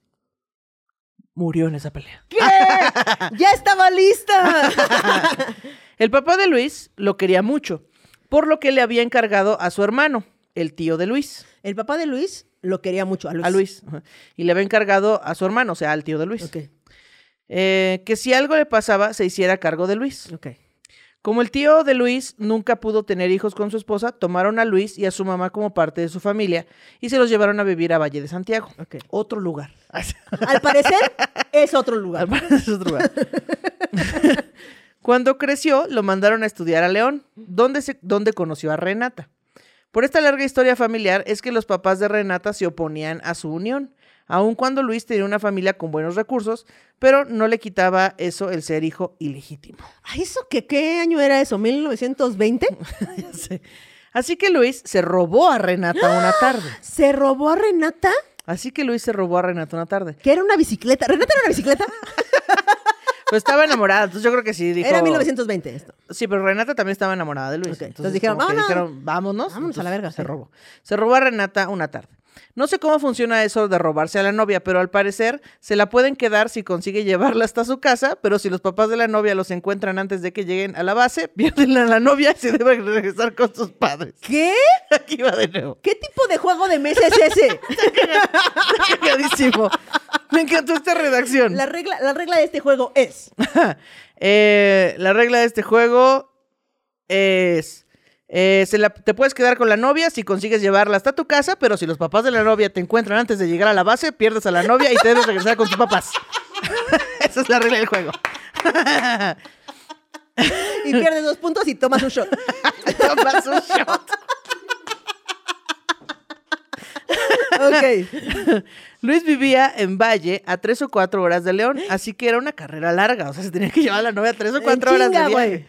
murió en esa pelea. ¿Qué? Ya estaba lista. El papá de Luis lo quería mucho, por lo que le había encargado a su hermano, el tío de Luis, El papá de Luis lo quería mucho a Luis. a Luis, ajá, y le había encargado a su hermano, o sea, al tío de Luis, Ok, eh, que si algo le pasaba, se hiciera cargo de Luis. ok. Como el tío de Luis nunca pudo tener hijos con su esposa, tomaron a Luis y a su mamá como parte de su familia y se los llevaron a vivir a Valle de Santiago. Otro lugar. Al parecer es otro lugar. Al parecer es otro lugar. Cuando creció, lo mandaron a estudiar a León, donde, se, donde conoció a Renata. Por esta larga historia familiar es que los papás de Renata se oponían a su unión, aun cuando Luis tenía una familia con buenos recursos, pero no le quitaba eso el ser hijo ilegítimo. Ay, ¿eso qué, qué año era eso? ¿1920? Ya sé. Así que Luis se robó a Renata una tarde. ¿Se robó a Renata? Así que Luis se robó a Renata una tarde. Que era una bicicleta. ¿Renata era una bicicleta? Pues estaba enamorada, entonces yo creo que sí dijo. Era 1920 esto. Sí, pero Renata también estaba enamorada de Luis. Entonces dijeron, que "Vámonos". dijeron, vámonos. Vámonos a la verga, Se sí. robó. Se robó a Renata una tarde. No sé cómo funciona eso de robarse a la novia, pero al parecer se la pueden quedar si consigue llevarla hasta su casa, pero si los papás de la novia los encuentran antes de que lleguen a la base, pierden a la novia y se deben regresar con sus padres. ¿Qué? Aquí va de nuevo. ¿Qué tipo de juego de mesa es ese? Me encantó esta redacción. La regla, la regla de este juego es. Eh, la regla de este juego es... eh, se la- te puedes quedar con la novia si consigues llevarla hasta tu casa, pero si los papás de la novia te encuentran antes de llegar a la base, pierdes a la novia y te debes regresar con tus papás. Esa es la regla del juego. Y pierdes dos puntos y tomas un shot. Tomas un shot. Ok. Luis vivía en Valle a tres o cuatro horas de León, así que era una carrera larga. O sea, se tenía que llevar a la novia tres o cuatro horas de viaje. güey.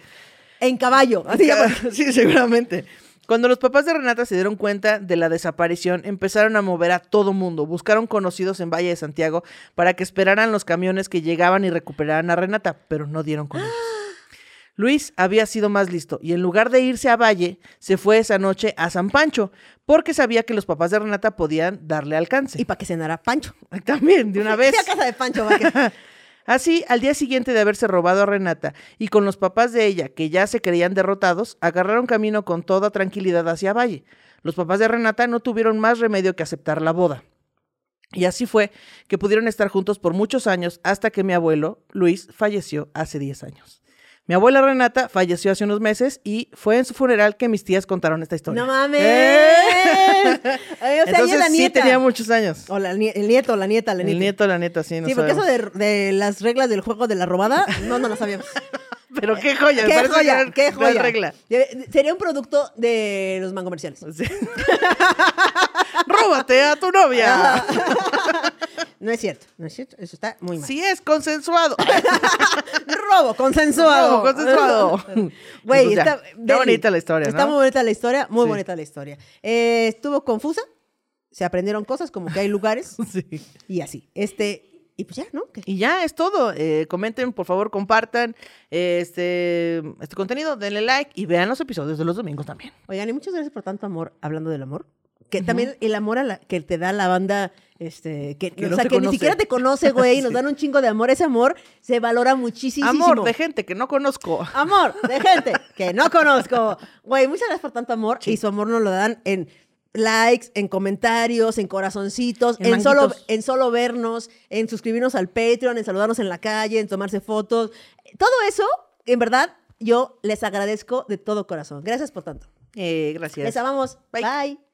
En caballo. Así. Sí, seguramente. Cuando los papás de Renata se dieron cuenta de la desaparición, empezaron a mover a todo mundo. Buscaron conocidos en Valle de Santiago para que esperaran los camiones que llegaban y recuperaran a Renata, pero no dieron con ellos. Luis había sido más listo y en lugar de irse a Valle, se fue esa noche a San Pancho, porque sabía que los papás de Renata podían darle alcance. Y para que cenara Pancho. También, de una vez. Fui a casa de Pancho, Así, al día siguiente de haberse robado a Renata y con los papás de ella, que ya se creían derrotados, agarraron camino con toda tranquilidad hacia Valle. Los papás de Renata no tuvieron más remedio que aceptar la boda. Y así fue que pudieron estar juntos por muchos años hasta que mi abuelo, Luis, falleció hace 10 años. Mi abuela Renata falleció hace unos meses y fue en su funeral que mis tías contaron esta historia. ¡No mames! ¡Eh! Ay, o sea, ella Entonces es la sí nieta. tenía muchos años. O la el nieto, la nieta, la El nieta. nieto, la neta, sí, no sí, porque eso de, de las reglas del juego de la robada, no, no lo sabíamos. Pero qué joya, ¡Qué joya! gran- ¡Qué joya! regla. Sería un producto de los mangomerciales. Sí. Róbate a tu novia. No es cierto, no es cierto. Eso está muy mal. Si es consensuado. Robo consensuado. Robo consensuado. Güey, está, está deli. bonita la historia, Está ¿no? muy bonita la historia, muy Sí. bonita la historia. Eh, estuvo confusa, se aprendieron cosas como que hay lugares Sí. y así. Este, y pues ya, ¿no? ¿Qué? Y ya es todo. Eh, comenten, por favor, compartan este, este contenido, denle like y vean los episodios de los domingos también. Oigan, y muchas gracias por tanto amor hablando del amor. Que también el amor a la, que te da la banda, este, que, Que o no sea, te que ni siquiera te conoce, güey, y nos dan un chingo de amor. Ese amor se valora muchísimo. Amor de gente que no conozco. Amor de gente que no conozco. Güey, muchas gracias por tanto amor. Y su amor nos lo dan en likes, en comentarios, en corazoncitos, En en, solo, en solo vernos, en suscribirnos al Patreon, en saludarnos en la calle, en tomarse fotos. Todo eso, en verdad, yo les agradezco de todo corazón. Gracias por tanto. Eh, gracias. Les amamos. Bye. Bye.